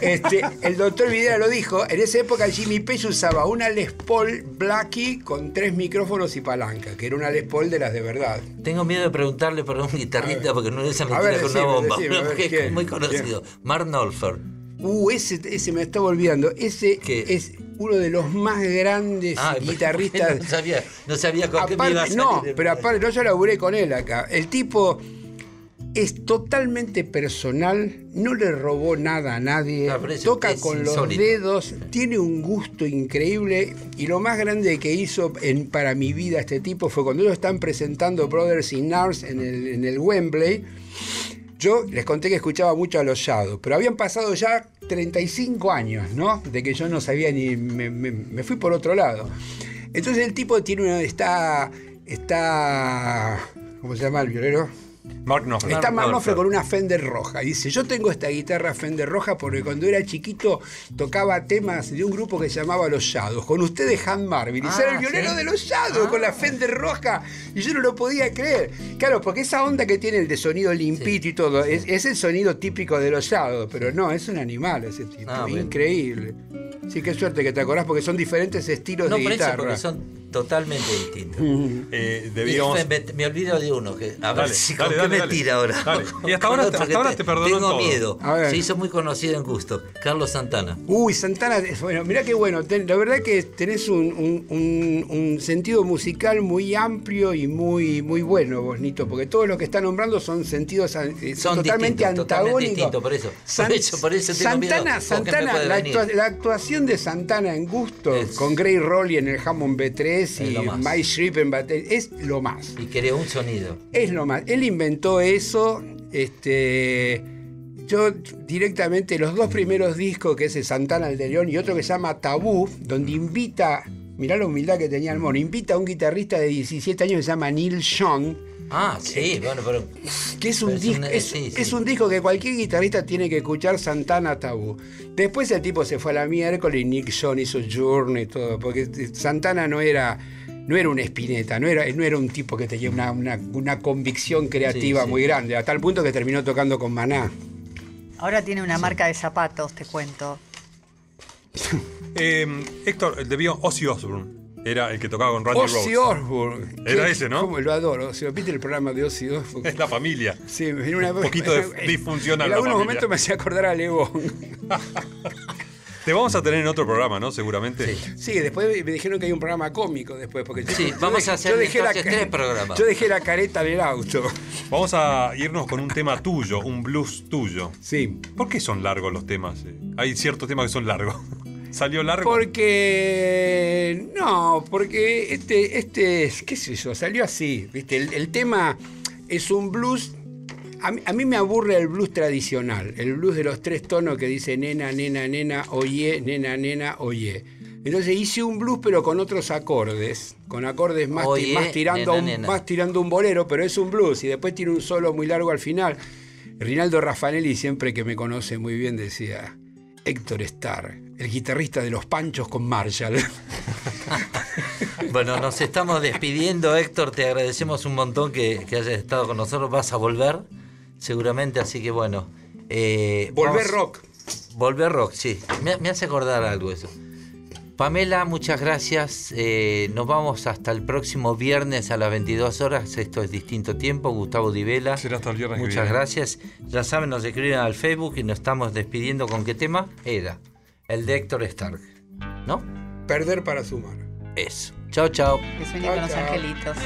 este, el doctor Videla lo dijo. En esa época Jimmy Page usaba una Les Paul Blackie con tres micrófonos y palanca, que era una Les Paul de las de verdad. Tengo miedo de preguntarle por un guitarrista porque no es mentira ver, con una bomba. decime, a ver, porque es ¿quién? muy conocido. Mark Knopfler. Uh, ese, ese me estaba olvidando. Ese es uno de los más grandes Ah, guitarristas. No sabía, no sabía con qué me iba a salir. no, pero aparte, no, yo laburé con él acá. El tipo es totalmente personal, no le robó nada a nadie, toca con los insólito. dedos, tiene un gusto increíble y lo más grande que hizo en- para mi vida este tipo fue cuando ellos están presentando Brothers in Arms en el, en el Wembley. Yo les conté que escuchaba mucho a los Shadows, pero habían pasado ya 35 años, ¿no? De que yo no sabía ni. Me, me- me fui por otro lado. Entonces el tipo tiene una. Está. Está. ¿Cómo se llama el violero? Mark Knopfler. Está Mark Knopfler con una Fender roja. Dice, yo tengo esta guitarra Fender roja porque cuando era chiquito tocaba temas de un grupo que se llamaba Los Shadows. Con ustedes Han Marvin. Y Ah, ser el violero sí. de Los Shadows con la Fender roja. Y yo no lo podía creer. Claro, porque esa onda que tiene el de sonido limpito y todo, es, es el sonido típico de Los Shadows. Pero no, es un animal ese tipo. Ah, bueno. Increíble. Sí, qué suerte que te acordás porque son diferentes estilos No, de por eso, guitarra. porque son Totalmente distinto. Eh, Y debíamos- me, me- me olvido de uno, que a ver si dale, con dale, dale. tira ahora. Dale. Y hasta ahora- ahora te perdonan Tengo todo. miedo. Se hizo muy conocido en gusto. Carlos Santana. Uy, Santana, bueno, mirá qué bueno. ten- la verdad que tenés un, un- un- un sentido musical muy amplio y muy, muy bueno, vos, Nito, porque todos los que está nombrando son sentidos eh, Son totalmente distintos, antagónicos. distintos, por eso. San- por eso, por eso tengo miedo. Santana, ¿Vos qué me Santana la, venir? actua- la actuación de Santana en gusto, con Gray Rolly en el Hammond B3 Es lo y. Mike Shrip en batería, es lo más. Y creó un sonido. Es lo más. Él inventó eso. Este. Yo directamente, los dos primeros discos, que es el Santana el de León y otro que se llama Tabú, donde invita, mirá la humildad que tenía el mono, invita a un guitarrista de 17 años que se llama Neil Young, Ah, sí, bueno, pero. que es un, pero disco, es, sí, es sí. un disco que cualquier guitarrista tiene que escuchar Santana Tabú. Después el tipo se fue a la miércoles y Nick Young hizo Journey y todo, porque Santana no era, no era un espineta, no era, no era un tipo que tenía una, una- una convicción creativa Sí, sí. muy grande, a tal punto que terminó tocando con Maná. Ahora tiene una marca de zapatos, te cuento. Eh, Héctor, el debió Ozzy Osbourne. Era el que tocaba con Randy Ozzy. Osbourne. Era ¿Qué- ese, ¿no? ¿Cómo lo adoro? Ozzy, ¿Viste el programa de Ozzy Osbourne? Es la familia. Sí, en una Un poquito a En algunos momentos me hacía acordar a León. Te vamos a tener en otro programa, ¿no? Seguramente. Sí, después me dijeron que hay un programa cómico después. Porque yo- Sí, yo vamos dejé- a hacer yo dejé la tres programas. Yo dejé la careta en el auto. Vamos a irnos con un tema tuyo, un blues tuyo. Sí. ¿Por qué son largos los temas? eh? Hay ciertos temas que son largos. ¿Salió largo? Porque. No, porque este, este, qué sé yo, salió así. ¿viste? El, el tema es un blues. A mí, a mí me aburre el blues tradicional, el blues de los tres tonos que dice nena, nena, nena, oye, nena, nena, oye. Entonces hice un blues pero con otros acordes, con acordes más, ti- Oye, más tirando, nena, un, nena. más tirando un bolero, pero es un blues y después tiene un solo muy largo al final. Rinaldo Raffanelli siempre que me conoce muy bien decía, Héctor Starr, el guitarrista de los Panchos con Marshall. Bueno, nos estamos despidiendo, Héctor. Te agradecemos un montón que, que hayas estado con nosotros. Vas a volver, seguramente, así que bueno. eh, Volver vamos- rock. Volver rock, sí. Me, me hace acordar algo eso. Pamela, muchas gracias. Eh, nos vamos hasta el próximo viernes a las 22 horas. Esto es Distinto Tiempo. Gustavo Divela. Será hasta el viernes Muchas gracias. Ya saben, nos escriben al Facebook y nos estamos despidiendo con qué tema era. El de Héctor Stark. ¿No? Perder para sumar. Eso. Chao, chao. Que sueñe con los angelitos.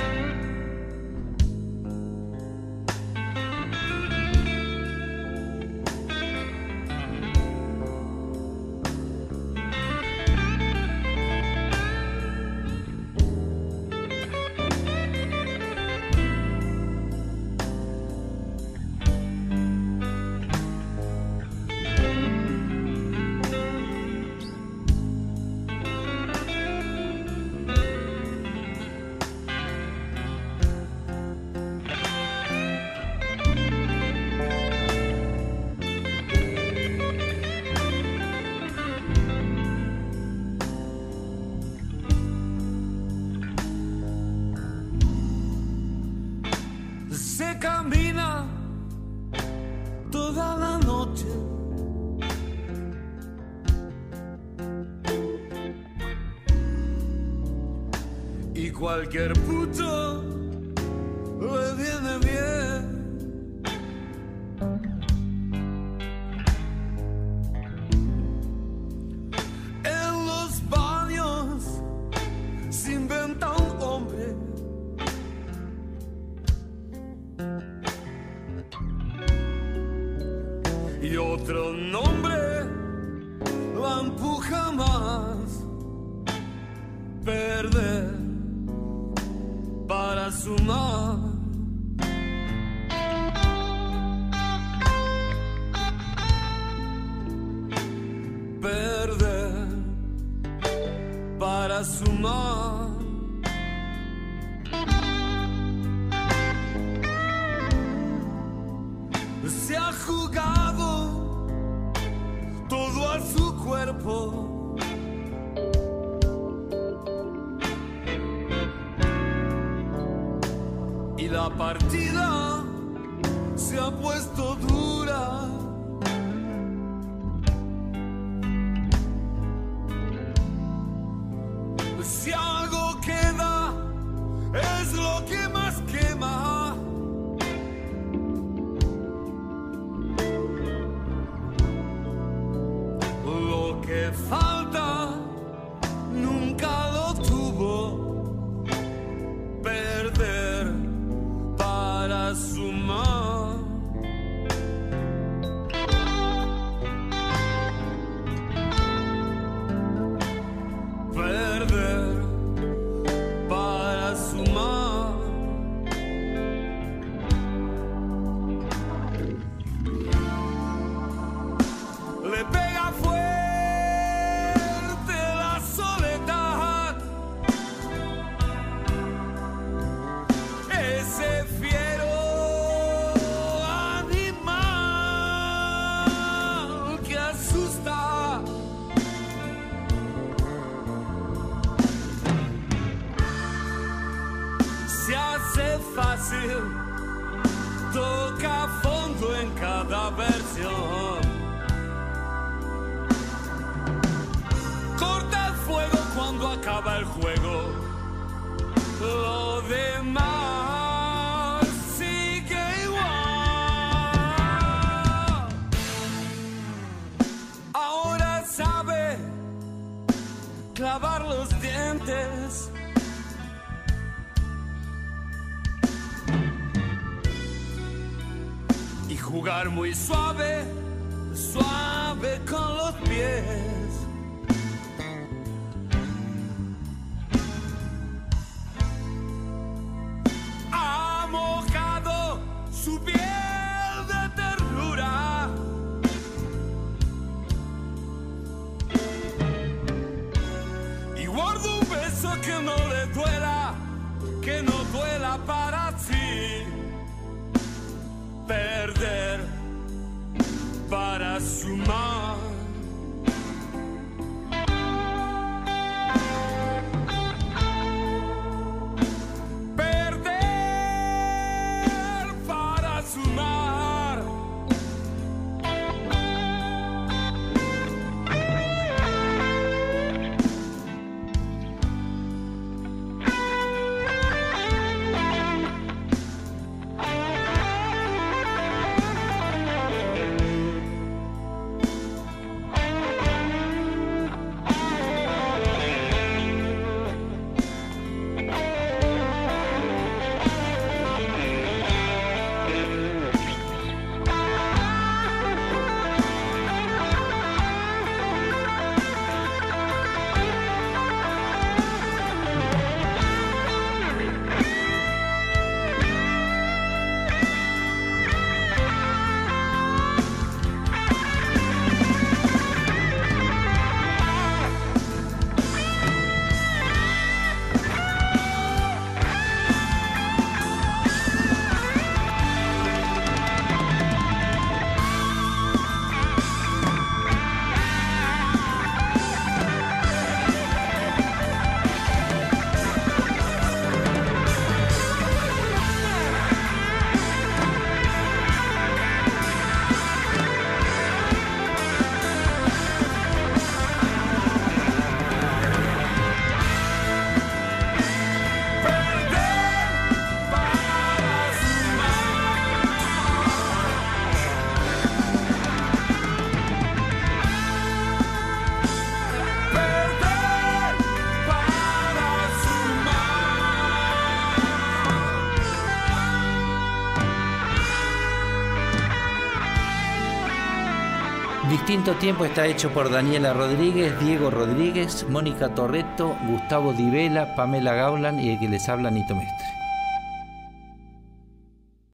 Brasil toca fondo en cada versión. Corta el fuego cuando acaba el juego. Y jugar muy suave, suave con los pies. Tiempo está hecho por Daniela Rodríguez, Diego Rodríguez, Mónica Torreto, Gustavo Divela, Pamela Gaulan y el que les habla Nito Mestre.